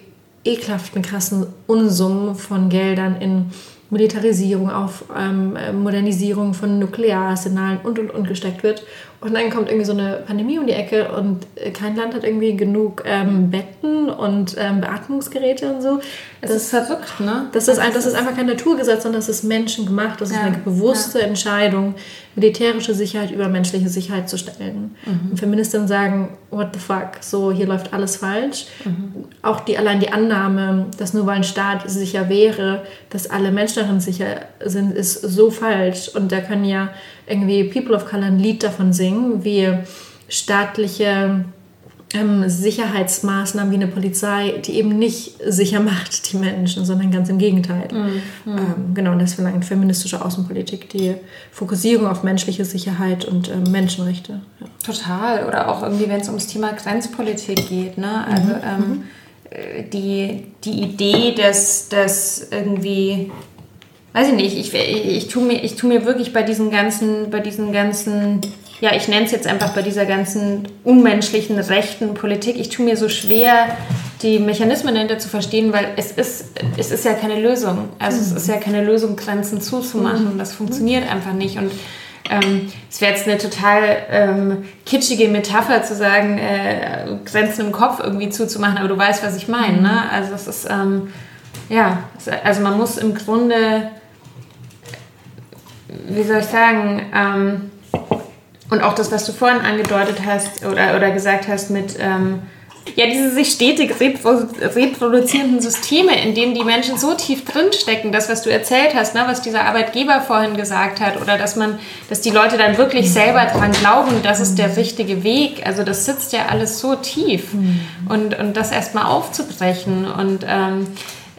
ekelhaften, krassen Unsummen von Geldern in Militarisierung, auf ähm, Modernisierung von Nukleararsenalen und und und gesteckt wird. Und dann kommt irgendwie so eine Pandemie um die Ecke und äh, kein Land hat irgendwie genug ähm, Betten und ähm, Beatmungsgeräte und so. Das, das ist verrückt, ne? Das ist, ein, das ist einfach kein Naturgesetz, sondern das ist menschengemacht. Das ja. ist eine bewusste ja. Entscheidung, militärische Sicherheit über menschliche Sicherheit zu stellen. Mhm. Und Feministinnen sagen, what the fuck, so hier läuft alles falsch. Mhm. Auch die, allein die Annahme, dass nur weil ein Staat sicher wäre, dass alle Menschen darin sicher sind, ist so falsch. Und da können ja irgendwie People of Color ein Lied davon singen, wie staatliche ähm, Sicherheitsmaßnahmen wie eine Polizei, die eben nicht sicher macht die Menschen, sondern ganz im Gegenteil. Mhm. Ähm, genau, und das verlangt feministische Außenpolitik, die Fokussierung auf menschliche Sicherheit und ähm, Menschenrechte. Ja. Total. Oder auch irgendwie, wenn es ums Thema Grenzpolitik geht. Ne? Also mhm. Ähm, mhm. Äh, die, die Idee, dass, dass irgendwie weiß ich nicht, ich, ich, ich tue mir, tu mir wirklich bei diesen ganzen, bei diesen ganzen, ja, ich nenne es jetzt einfach bei dieser ganzen unmenschlichen rechten Politik, ich tue mir so schwer, die Mechanismen dahinter zu verstehen, weil es ist, es ist ja keine Lösung. Also mhm. es ist ja keine Lösung, Grenzen zuzumachen. Mhm. Das funktioniert einfach nicht. Und ähm, es wäre jetzt eine total ähm, kitschige Metapher zu sagen, äh, Grenzen im Kopf irgendwie zuzumachen, aber du weißt, was ich meine. Ne? Mhm. Also es ist, ähm, ja, also man muss im Grunde wie soll ich sagen, ähm, und auch das, was du vorhin angedeutet hast oder, oder gesagt hast mit, ähm, ja, diese sich stetig reproduzierenden Systeme, in denen die Menschen so tief drinstecken, das, was du erzählt hast, ne, was dieser Arbeitgeber vorhin gesagt hat, oder dass man, dass die Leute dann wirklich selber dran glauben, das ist der richtige Weg. Also das sitzt ja alles so tief. Mhm. Und, und das erstmal aufzubrechen und ähm,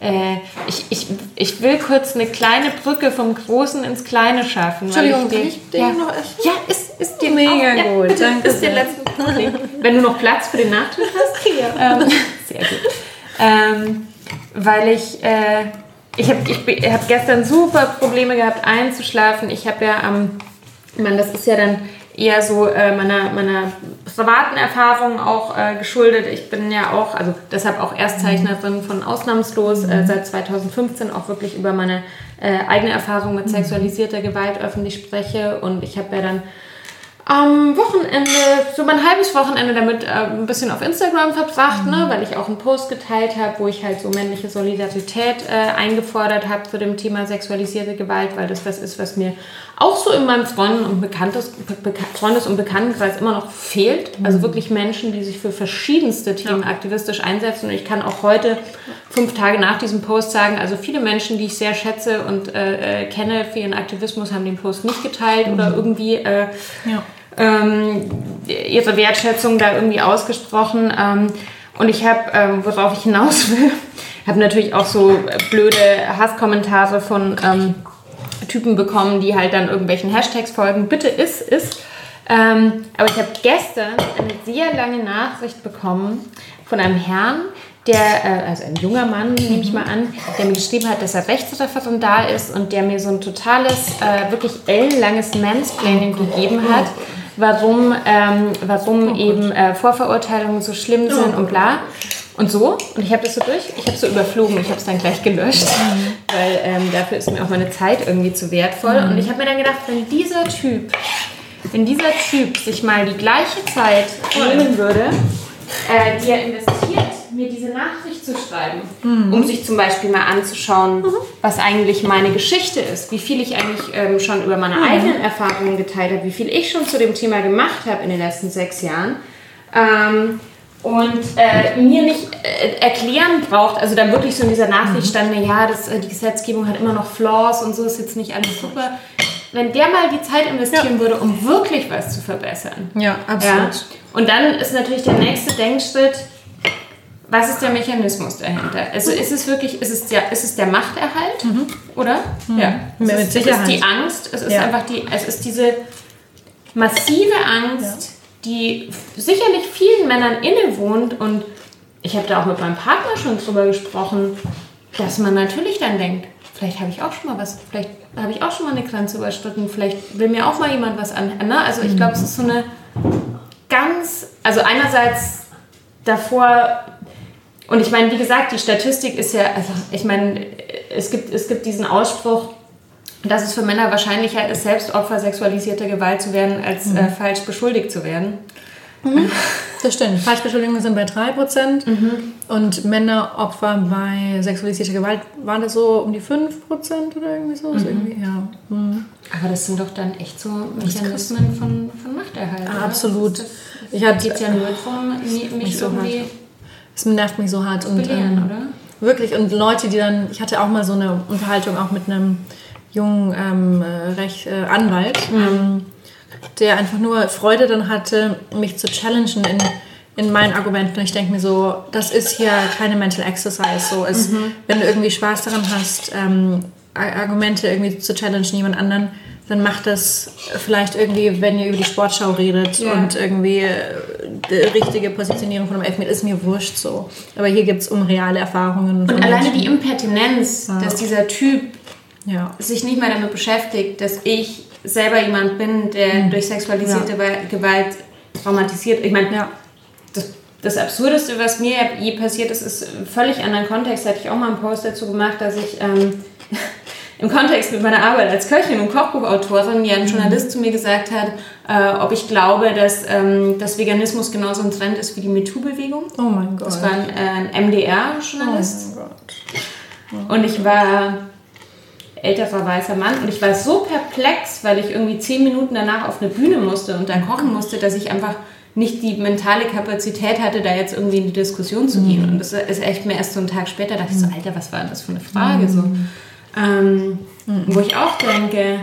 äh, ich, ich, ich will kurz eine kleine Brücke vom Großen ins Kleine schaffen. Entschuldigung, kann ich den ja, noch essen? Ja, ist, ist dir mega auch, ja, gut. Bitte, Danke. Ist dir letzten <laughs> Wenn du noch Platz für den Nachtisch hast. <laughs> Ja. Ähm, sehr gut. Ähm, weil ich, äh, ich habe ich hab gestern super Probleme gehabt einzuschlafen. Ich habe ja am, ähm, ich meine, das ist ja dann eher so äh, meiner, meiner privaten Erfahrungen auch äh, geschuldet. Ich bin ja auch, also deshalb auch Erstzeichnerin von Ausnahmslos, äh, seit 2015 auch wirklich über meine äh, eigene Erfahrung mit sexualisierter Gewalt öffentlich spreche. Und ich habe ja dann am Wochenende, so mein halbes Wochenende damit äh, ein bisschen auf Instagram verbracht, ne, weil ich auch einen Post geteilt habe, wo ich halt so männliche Solidarität äh, eingefordert habe zu dem Thema sexualisierte Gewalt, weil das was ist, was mir auch so in meinem Freundes- und, Bekanntes, Be Freundes und Bekanntenkreis immer noch fehlt. Also mhm. wirklich Menschen, die sich für verschiedenste Themen ja. aktivistisch einsetzen. Und ich kann auch heute, fünf Tage nach diesem Post, sagen, also viele Menschen, die ich sehr schätze und äh, äh kenne für ihren Aktivismus, haben den Post nicht geteilt mhm. oder irgendwie äh, ja. ähm, ihre Wertschätzung da irgendwie ausgesprochen. Ähm, und ich habe, ähm, worauf ich hinaus <laughs> will, habe natürlich auch so blöde Hasskommentare von ähm, Typen bekommen, die halt dann irgendwelchen Hashtags folgen. Bitte ist, ist. Ähm, aber ich habe gestern eine sehr lange Nachricht bekommen von einem Herrn, der, äh, also ein junger Mann, nehme ich mal an, der mir geschrieben hat, dass er Rechtsreferent da ist und der mir so ein totales, äh, wirklich ellenlanges Mansplaining gegeben hat, warum, ähm, warum oh eben äh, Vorverurteilungen so schlimm sind und bla. Und so, und ich habe das so durch, ich habe so überflogen, ich habe es dann gleich gelöscht, mhm. weil ähm, dafür ist mir auch meine Zeit irgendwie zu wertvoll. Mhm. Und ich habe mir dann gedacht, wenn dieser Typ, wenn dieser Typ sich mal die gleiche Zeit nehmen würde, äh, die er investiert, mir diese Nachricht zu schreiben, mhm. um sich zum Beispiel mal anzuschauen, mhm. was eigentlich meine Geschichte ist, wie viel ich eigentlich ähm, schon über meine mhm. eigenen Erfahrungen geteilt habe, wie viel ich schon zu dem Thema gemacht habe in den letzten sechs Jahren. Ähm, und äh, mir nicht äh, erklären braucht, also dann wirklich so in dieser Nachricht mhm. stand, ja, das, äh, die Gesetzgebung hat immer noch Flaws und so ist jetzt nicht alles super. Wenn der mal die Zeit investieren ja. würde, um wirklich was zu verbessern. Ja, absolut. Ja? Und dann ist natürlich der nächste Denkschritt, was ist der Mechanismus dahinter? Also ist es wirklich, ist es der, ist es der Machterhalt, mhm. oder? Mhm. Ja, mit ist, Sicherheit. Es ist die Angst, es ist ja. einfach die, es ist diese massive Angst, die sicherlich vielen Männern innewohnt und ich habe da auch mit meinem Partner schon drüber gesprochen, dass man natürlich dann denkt, vielleicht habe ich auch schon mal was, vielleicht habe ich auch schon mal eine Grenze überschritten, vielleicht will mir auch mal jemand was an. Ne? Also ich glaube, es ist so eine ganz, also einerseits davor, und ich meine, wie gesagt, die Statistik ist ja, also ich meine, es gibt, es gibt diesen Ausspruch, dass es für Männer wahrscheinlicher ist, selbst Opfer sexualisierter Gewalt zu werden, als mhm. äh, falsch beschuldigt zu werden. Mhm. Das stimmt. Falschbeschuldigungen sind bei 3% mhm. und Männeropfer bei sexualisierter Gewalt waren das so um die 5% oder irgendwie so. Mhm. Irgendwie, ja. Mhm. Aber das sind doch dann echt so Mechanismen von, von Machterhalt. Ah, absolut. Das, das ich hatte, geht ja nur darum, mich so irgendwie. Es nervt mich so hart. Und, belehren, ähm, oder? Wirklich. Und Leute, die dann. Ich hatte auch mal so eine Unterhaltung auch mit einem jungen ähm, Recht, äh, Anwalt, mhm. ähm, der einfach nur Freude dann hatte, mich zu challengen in, in meinen Argumenten. Und ich denke mir so, das ist hier keine Mental Exercise. So ist, mhm. wenn du irgendwie Spaß daran hast, ähm, Argumente irgendwie zu challengen jemand anderen, dann macht das vielleicht irgendwie, wenn ihr über die Sportschau redet ja. und irgendwie äh, die richtige Positionierung von einem Elfmeter, ist mir wurscht so. Aber hier geht es um reale Erfahrungen. Und alleine Menschen. die Impertinenz, ja. dass dieser Typ ja. sich nicht mehr damit beschäftigt, dass ich selber jemand bin, der mhm. durch sexualisierte ja. Gewalt traumatisiert. Ich meine, ja. das, das Absurdeste, was mir je passiert ist, ist völlig anderen Kontext. Da hatte ich auch mal einen Post dazu gemacht, dass ich ähm, <laughs> im Kontext mit meiner Arbeit als Köchin und Kochbuchautorin ja ein mhm. Journalist zu mir gesagt hat, äh, ob ich glaube, dass, ähm, dass Veganismus genauso ein Trend ist wie die MeToo-Bewegung. Oh mein Gott. Das war ein, äh, MDR-Journalist. Oh mein Gott. Oh. Und ich war älterer weißer Mann. Und ich war so perplex, weil ich irgendwie zehn Minuten danach auf eine Bühne musste und dann kochen musste, dass ich einfach nicht die mentale Kapazität hatte, da jetzt irgendwie in die Diskussion zu gehen. Und das ist echt mir erst so einen Tag später, dachte ich so, Alter, was war denn das für eine Frage? So, ähm, Wo ich auch denke,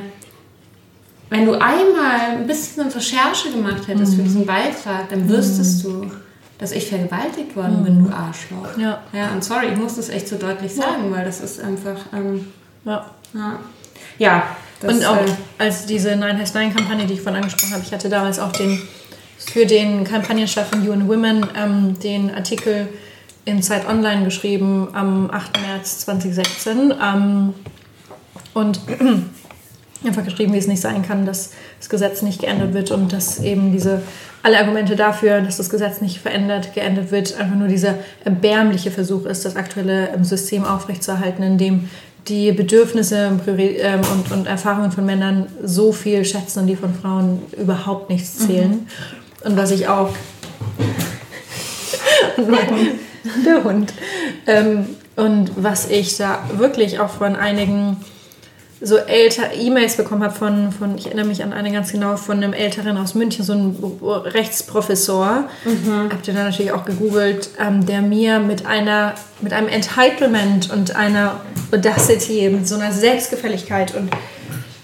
wenn du einmal ein bisschen Recherche gemacht hättest für diesen Beitrag, dann wüsstest du, dass ich vergewaltigt worden bin, du Arschloch. Ja. Ja, und sorry, ich muss das echt so deutlich sagen, weil das ist einfach, ähm, Ja. Ja. Ja, das, und auch äh, als diese Nine Has Nine Kampagne, die ich vorhin angesprochen habe, ich hatte damals auch den für den Kampagnenstab von UN Women ähm, den Artikel in Zeit Online geschrieben am 8. März 2016 ähm, und <clears throat> einfach geschrieben, wie es nicht sein kann, dass das Gesetz nicht geändert wird und dass eben diese alle Argumente dafür, dass das Gesetz nicht verändert, geändert wird, einfach nur dieser erbärmliche Versuch ist, das aktuelle ähm, System aufrechtzuerhalten, in dem die Bedürfnisse ähm, und, und Erfahrungen von Männern so viel schätzen und die von Frauen überhaupt nichts zählen. Und was ich auch. <laughs> der Hund. Ähm, und was ich da wirklich auch von einigen so älter E-Mails bekommen habe von, von, ich erinnere mich an eine ganz genau, von einem Älteren aus München, so ein Rechtsprofessor, habt ihr dann natürlich auch gegoogelt, ähm, der mir mit einer, mit einem Entitlement und einer Audacity, mit so einer Selbstgefälligkeit und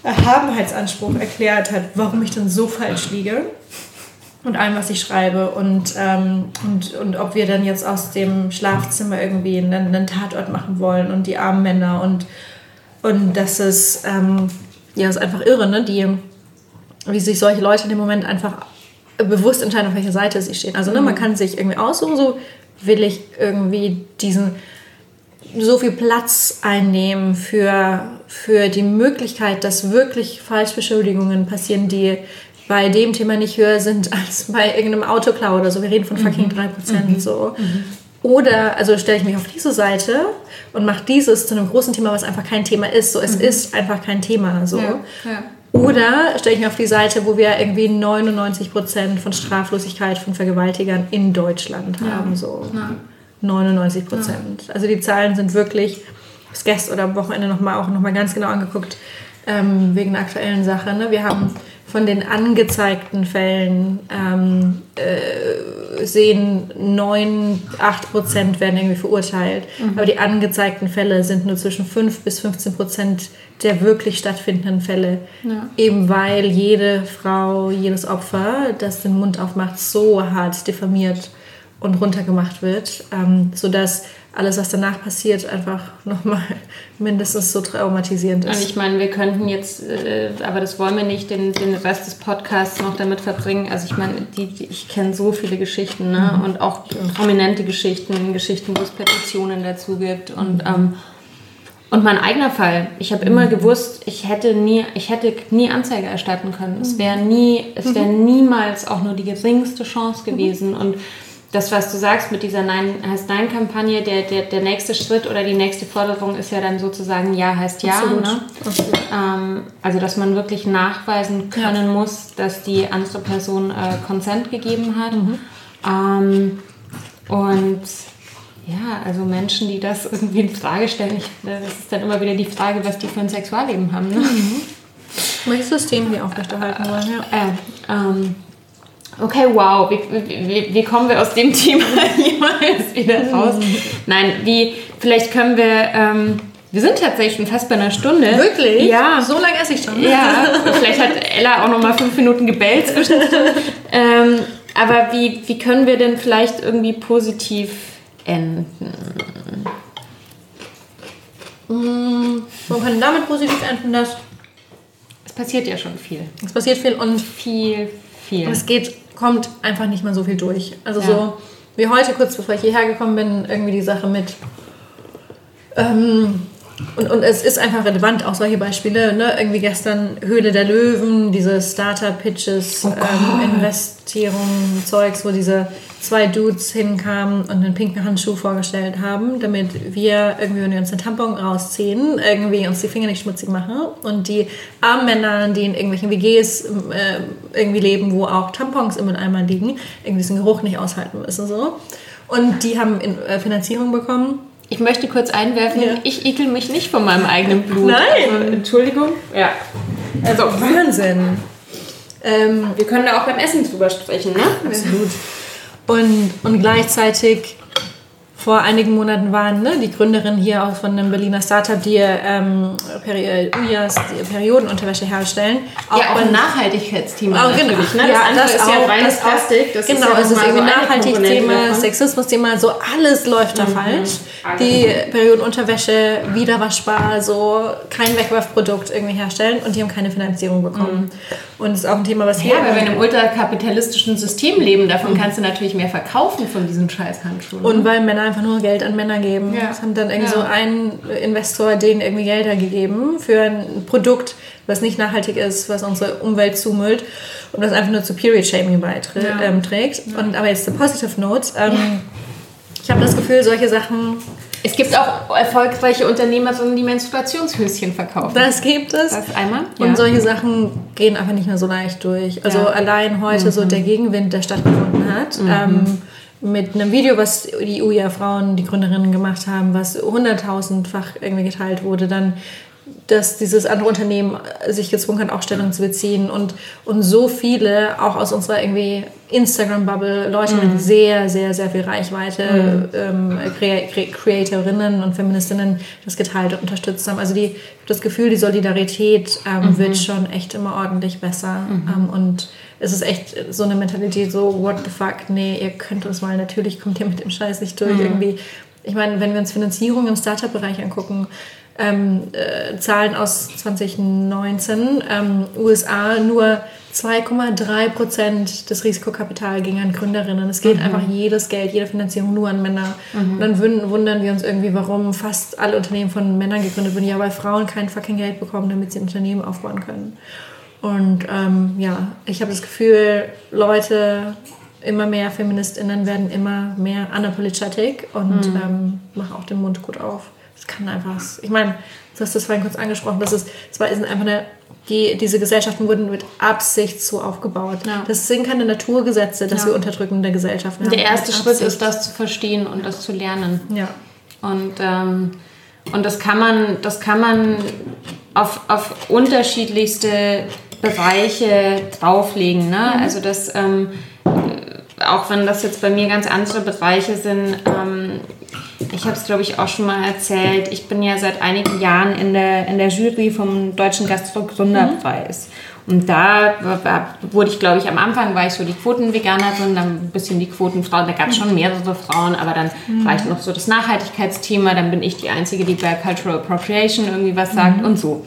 Erhabenheitsanspruch erklärt hat, warum ich denn so falsch liege und allem, was ich schreibe und, ähm, und, und ob wir dann jetzt aus dem Schlafzimmer irgendwie einen, einen Tatort machen wollen und die armen Männer und, und das ist, ähm, ja, ist einfach irre, ne? Die, wie sich solche Leute in dem Moment einfach bewusst entscheiden, auf welcher Seite sie stehen. Also ne, man kann sich irgendwie aussuchen, so will ich irgendwie diesen so viel Platz einnehmen für, für die Möglichkeit, dass wirklich Falschbeschuldigungen passieren, die bei dem Thema nicht höher sind <laughs> als bei irgendeinem Autoklau oder so. Wir reden von fucking 3% so. Oder, also stelle ich mich auf diese Seite und mache dieses zu einem großen Thema, was einfach kein Thema ist. So, es ist einfach kein Thema. So. ja, ja. Oder stelle ich mich auf die Seite, wo wir irgendwie 99% von Straflosigkeit von Vergewaltigern in Deutschland haben. So. 99 Prozent. Also die Zahlen sind wirklich, das gestern oder am Wochenende nochmal auch nochmal ganz genau angeguckt, ähm, wegen der aktuellen Sache. Ne? Wir haben von den angezeigten Fällen ähm, äh, sehen 9, 8 Prozent werden irgendwie verurteilt. Aber die angezeigten Fälle sind nur zwischen 5 bis 15 Prozent der wirklich stattfindenden Fälle. Eben weil jede Frau, jedes Opfer, das den Mund aufmacht, so hart diffamiert und runtergemacht wird, ähm, sodass alles, was danach passiert, einfach nochmal <laughs> mindestens so traumatisierend Und ist. ich meine, wir könnten jetzt, äh, aber das wollen wir nicht, den, den Rest des Podcasts noch damit verbringen. Also ich meine, die, die, ich kenne so viele Geschichten ne? und auch prominente Geschichten, Geschichten, wo es Petitionen dazu gibt und ähm, und mein eigener Fall. Ich habe immer gewusst, ich hätte nie, ich hätte nie Anzeige erstatten können. Es wäre nie, es wäre niemals auch nur die geringste Chance gewesen. Und das, was du sagst mit dieser Nein heißt Nein-Kampagne, der, der, der nächste Schritt oder die nächste Forderung ist ja dann sozusagen Ja heißt Ja. Absolut. Ne? Ähm, also, dass man wirklich nachweisen können muss, dass die andere Person äh, Consent gegeben hat. Ähm, und ja, also Menschen, die das <laughs> irgendwie in Frage stellen, ich, das ist dann immer wieder die Frage, was die für ein Sexualleben haben. Ne? Welches System wir aufrechterhalten wollen, ja. Äh, ähm, okay, wow, wie, wie, wie, kommen wir aus dem Thema <laughs> jemals wieder raus? Nein, wie, vielleicht können wir, ähm, wir sind tatsächlich schon fast bei einer Stunde. Wirklich? Ja. So lange esse ich schon. Ja, <laughs> vielleicht hat Ella auch noch mal fünf Minuten gebellt ähm, aber wie, wie können wir denn vielleicht irgendwie positiv enden? Man kann damit positiv enden, dass Es passiert ja schon viel. es passiert viel und Viel, viel. es geht, kommt einfach nicht mehr so viel durch. Also Ja. so wie heute, kurz bevor ich hierher gekommen bin, irgendwie die Sache mit ähm, und, und es ist einfach relevant, auch solche Beispiele. Ne? Irgendwie gestern Höhle der Löwen, diese Starter-Pitches, ähm, Investierung, Zeugs, wo diese zwei Dudes hinkamen und einen pinken Handschuh vorgestellt haben, damit wir irgendwie, wenn wir uns den Tampon rausziehen, irgendwie uns die Finger nicht schmutzig machen. Und die armen Männer, die in irgendwelchen WGs äh, irgendwie leben, wo auch Tampons im Mülleimer liegen, irgendwie diesen Geruch nicht aushalten müssen. So. Und die haben in, äh, Finanzierung bekommen. Ich möchte kurz einwerfen, Ja. ich ekel mich nicht von meinem eigenen Blut. Nein. Also, Entschuldigung. Ja. Also, Wahnsinn. Ähm, Wir können da auch beim Essen drüber sprechen, ne? Absolut. Und, und gleichzeitig vor einigen Monaten waren ne, die Gründerin hier auch von einem Berliner Startup, die ähm, Peri äh, Ujas, die Periodenunterwäsche herstellen. ja, auch ein Nachhaltigkeitsthema Oh, genau. natürlich, ne? Ja, Das andere das ist ja auch, reines auch. Plastik. Das genau, ist ja es ist nochmal irgendwie so davon. Sexismus-Thema, so alles läuft da falsch. Die Periodenunterwäsche wiederwaschbar, so kein Wegwerfprodukt irgendwie herstellen und die haben keine Finanzierung bekommen. Und das ist auch ein Thema, was wir Ja, weil wir in einem ultrakapitalistischen System leben, davon kannst du natürlich mehr verkaufen von diesen Scheißhandschuhen. Und weil Männer einfach nur Geld an Männer geben. Ja. Es haben dann irgendwie Ja. so ein Investor denen irgendwie Gelder gegeben für ein Produkt, was nicht nachhaltig ist, was unsere Umwelt zumüllt und was einfach nur zu Period Shaming beiträgt. Ja. Ähm. Und aber jetzt the positive note. Ähm, Ich habe das Gefühl, solche Sachen, es gibt auch erfolgreiche Unternehmer, die Menstruationshöschen verkaufen. das gibt es. Das einmal. Und Ja. solche Sachen gehen einfach nicht mehr so leicht durch. Also Ja. allein heute so der Gegenwind, der stattgefunden hat, ähm, mit einem Video, was die UIA-Frauen, die Gründerinnen gemacht haben, was hunderttausendfach irgendwie geteilt wurde, dann dass dieses andere Unternehmen sich gezwungen hat, auch Stellung zu beziehen und, und so viele, auch aus unserer irgendwie Instagram-Bubble, Leute mit sehr, sehr, sehr viel Reichweite, ähm, Crea Cre Creatorinnen und Feministinnen das geteilt und unterstützt haben. Also die, das Gefühl, die Solidarität ähm, wird schon echt immer ordentlich besser. Ähm, und es ist echt so eine Mentalität, so, what the fuck, nee, ihr könnt uns mal, natürlich kommt ihr mit dem Scheiß nicht durch. Irgendwie. Ich meine, wenn wir uns Finanzierung im Startup-Bereich angucken, ähm, äh, Zahlen aus 2019, ähm, USA nur 2,3 Prozent des Risikokapital ging an Gründerinnen. Es geht einfach jedes Geld, jede Finanzierung nur an Männer. Und dann wund- wundern wir uns irgendwie, warum fast alle Unternehmen von Männern gegründet wurden. Ja, weil Frauen kein fucking Geld bekommen, damit sie ein Unternehmen aufbauen können. Und ähm, ja, ich habe das Gefühl, Leute, immer mehr FeministInnen werden immer mehr unapologetic und ähm, machen auch den Mund gut auf. Es kann einfach, ich meine, du hast das vorhin kurz angesprochen, das ist, es war- sind einfach eine, die, diese Gesellschaften wurden mit Absicht so aufgebaut. Ja. Das sind keine Naturgesetze, dass Ja. wir unterdrückende Gesellschaften haben. Der erste Schritt ist, das zu verstehen und das zu lernen. Ja. Und, ähm, und das kann man, das kann man auf, auf unterschiedlichste Bereiche drauflegen. Ne? Also das, ähm, äh, auch wenn das jetzt bei mir ganz andere Bereiche sind, ähm, ich habe es glaube ich auch schon mal erzählt, ich bin ja seit einigen Jahren in der, in der Jury vom Deutschen Gastro-Gründerpreis. Und da wurde ich, glaube ich, am Anfang war ich so die Quotenveganerin, dann ein bisschen die Quotenfrau. Da gab es schon mehrere Frauen, aber dann war ich noch so das Nachhaltigkeitsthema. Dann bin ich die Einzige, die bei Cultural Appropriation irgendwie was sagt und so.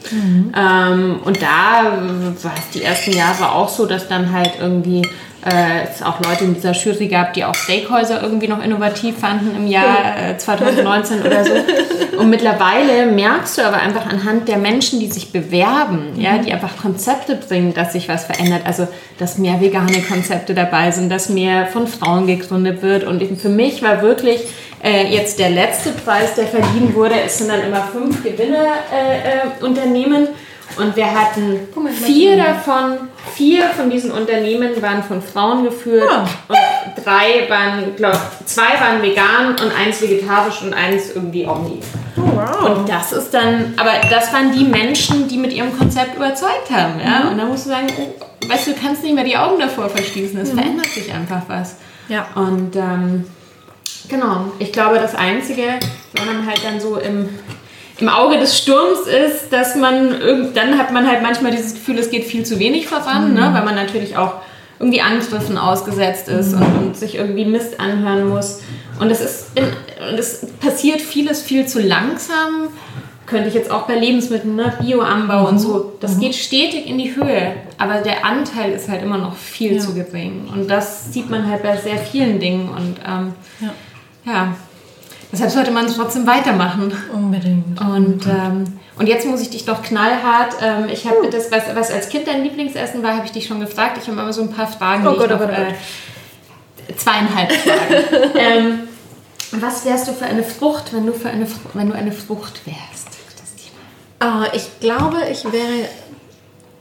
Ähm, und da war es die ersten Jahre auch so, dass dann halt irgendwie äh, es auch Leute in dieser Jury gab, die auch Steakhäuser irgendwie noch innovativ fanden im Jahr äh, 2019 oder so. Und mittlerweile merkst du aber einfach anhand der Menschen, die sich bewerben, ja, die einfach Konzepte bringen, dass sich was verändert. Also, dass mehr vegane Konzepte dabei sind, dass mehr von Frauen gegründet wird. Und für mich war wirklich äh, jetzt der letzte Preis, der verliehen wurde, es sind dann immer fünf Gewinnerunternehmen. Äh, Unternehmen. Und wir hatten vier davon, vier von diesen Unternehmen waren von Frauen geführt Ja. und drei waren, glaube zwei waren vegan und eins vegetarisch und eins irgendwie Omni. Oh, wow. Und das ist dann, aber das waren die Menschen, die mit ihrem Konzept überzeugt haben. Ja? Und dann musst du sagen, oh, weißt du, du kannst nicht mehr die Augen davor verschließen. Es verändert sich einfach was. Ja. Und ähm, genau, ich glaube, das Einzige, man halt dann so im, im Auge des Sturms ist, dass man irgend, dann hat man halt manchmal dieses Gefühl, es geht viel zu wenig voran, ne? weil man natürlich auch irgendwie Angriffen ausgesetzt ist und, und sich irgendwie Mist anhören muss. Und es ist in, es passiert vieles viel zu langsam. Könnte ich jetzt auch bei Lebensmitteln, ne? Bioanbau und so. Das geht stetig in die Höhe. Aber der Anteil ist halt immer noch viel Ja. zu gering. Und das sieht man halt bei sehr vielen Dingen. Und ähm, Ja. ja, deshalb sollte man es trotzdem weitermachen. Unbedingt. Und, ähm, und jetzt muss ich dich doch knallhart. Ähm, ich habe das, was, was als Kind dein Lieblingsessen war, habe ich dich schon gefragt. Ich habe immer so ein paar Fragen. Oh Gott, oh noch, Gott, oh äh, zweieinhalb Fragen. <laughs> ähm, was wärst du für eine Frucht, wenn du, für eine, wenn du eine Frucht wärst? Ah, ich glaube, ich wäre.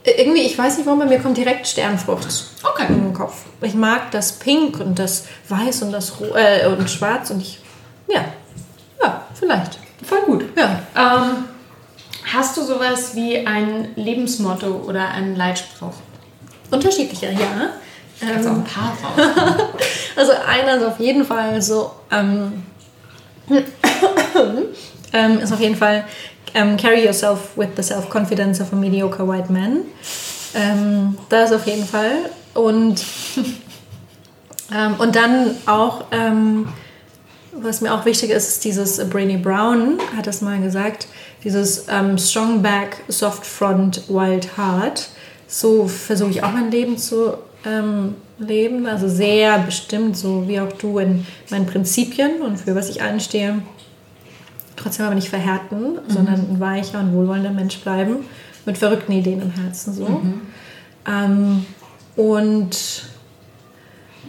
Irgendwie, ich weiß nicht warum, bei mir kommt direkt Sternfrucht Okay. in den Kopf. Ich mag das Pink und das Weiß und das Ro äh, und Schwarz und ich. Ja. Ja, vielleicht. Voll gut. Ja. Ähm, hast du sowas wie ein Lebensmotto oder einen Leitspruch? Unterschiedliche, ja. Also ein paar raus. <laughs> Also einer ist auf jeden Fall so, ähm, <coughs> ähm, ist auf jeden Fall ähm, carry yourself with the self-confidence of a mediocre white man. Ähm, das auf jeden Fall. Und, <laughs> ähm, und dann auch, was mir auch wichtig ist, ist dieses Brainy Brown hat das mal gesagt, dieses ähm, Strong Back, Soft Front, Wild Heart. So versuche ich auch mein Leben zu ähm, leben. Also sehr bestimmt, so wie auch du in meinen Prinzipien und für was ich anstehe. Trotzdem aber nicht verhärten, sondern ein weicher und wohlwollender Mensch bleiben. Mit verrückten Ideen im Herzen so. Ähm, und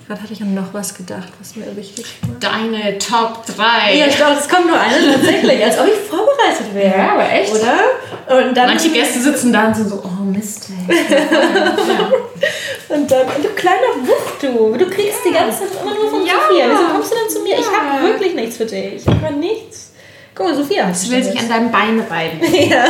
gerade hatte ich an noch was gedacht, was mir wichtig war. Deine Top 3. Ja, ich glaube, es kommt nur eine tatsächlich, als ob ich vorbereitet wäre. Ja, aber echt? Oder? Und dann, Manche Gäste sitzen da und sind so, oh Mist. ey. <laughs> und dann, du kleiner Wucht, du. Du kriegst die ganze Zeit immer nur von Ja. Sophia. Wieso kommst du denn zu mir? Ich Ja. habe wirklich nichts für dich. Ich habe nichts. Guck mal, Sophia hat Sie will sich an deinem Bein reiben. <laughs> ja.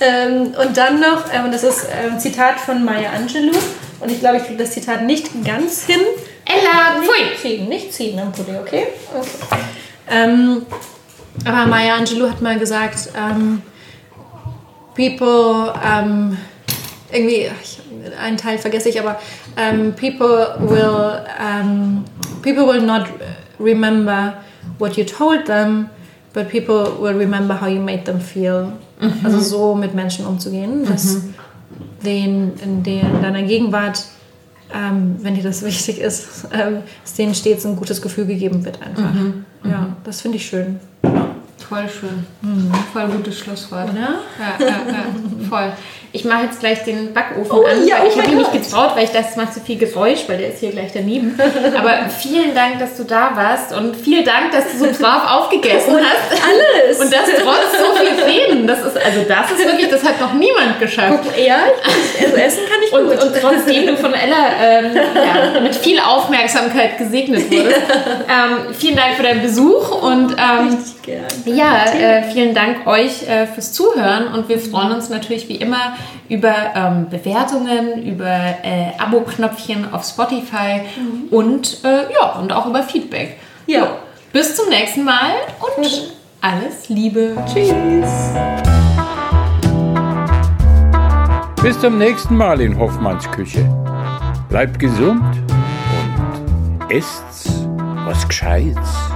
ähm, und dann noch, ähm, das ist ein Zitat von Maya Angelou. Und ich glaube, ich kriege das Zitat nicht ganz hin. Ella, pfui. ziehen, nicht ziehen am Pulli, okay? okay. Ähm, aber Maya Angelou hat mal gesagt, ähm, people, ähm, irgendwie, ich, einen Teil vergesse ich, aber ähm, people will, ähm, people will not remember what you told them, but people will remember how you made them feel. Also so mit Menschen umzugehen, dass denen in, der, in deiner Gegenwart, ähm, wenn dir das <laughs> wichtig ist, ähm, dass denen stets ein gutes Gefühl gegeben wird einfach. Ja, das finde ich schön. Voll schön. Voll gutes Schlusswort. Oder? Ja, ja, ja, voll. Ich mache jetzt gleich den Backofen Oh an, ja, weil oh ich habe mich nicht getraut, weil ich dachte, es macht zu viel Geräusch, weil der ist hier gleich daneben. <laughs> Aber vielen Dank, dass du da warst und vielen Dank, dass du so brav aufgegessen hast. Alles! Und das trotz so viel Reden. Das ist, also das ist wirklich, das hat noch niemand geschafft. ja, ich, also essen kann ich Und, gut. und trotzdem du von Ella ähm, ja, mit viel Aufmerksamkeit gesegnet wurdest. <laughs> Ähm, vielen Dank für deinen Besuch und ähm, Richtig gern. Ja, äh, vielen Dank euch äh, fürs Zuhören und wir freuen uns natürlich wie immer über ähm, Bewertungen, über äh, Abo-Knöpfchen auf Spotify und äh, ja und auch über Feedback. Ja. Bis zum nächsten Mal und alles Liebe. Tschüss. Bis zum nächsten Mal in Hoffmanns Küche. Bleibt gesund und esst was Gescheites.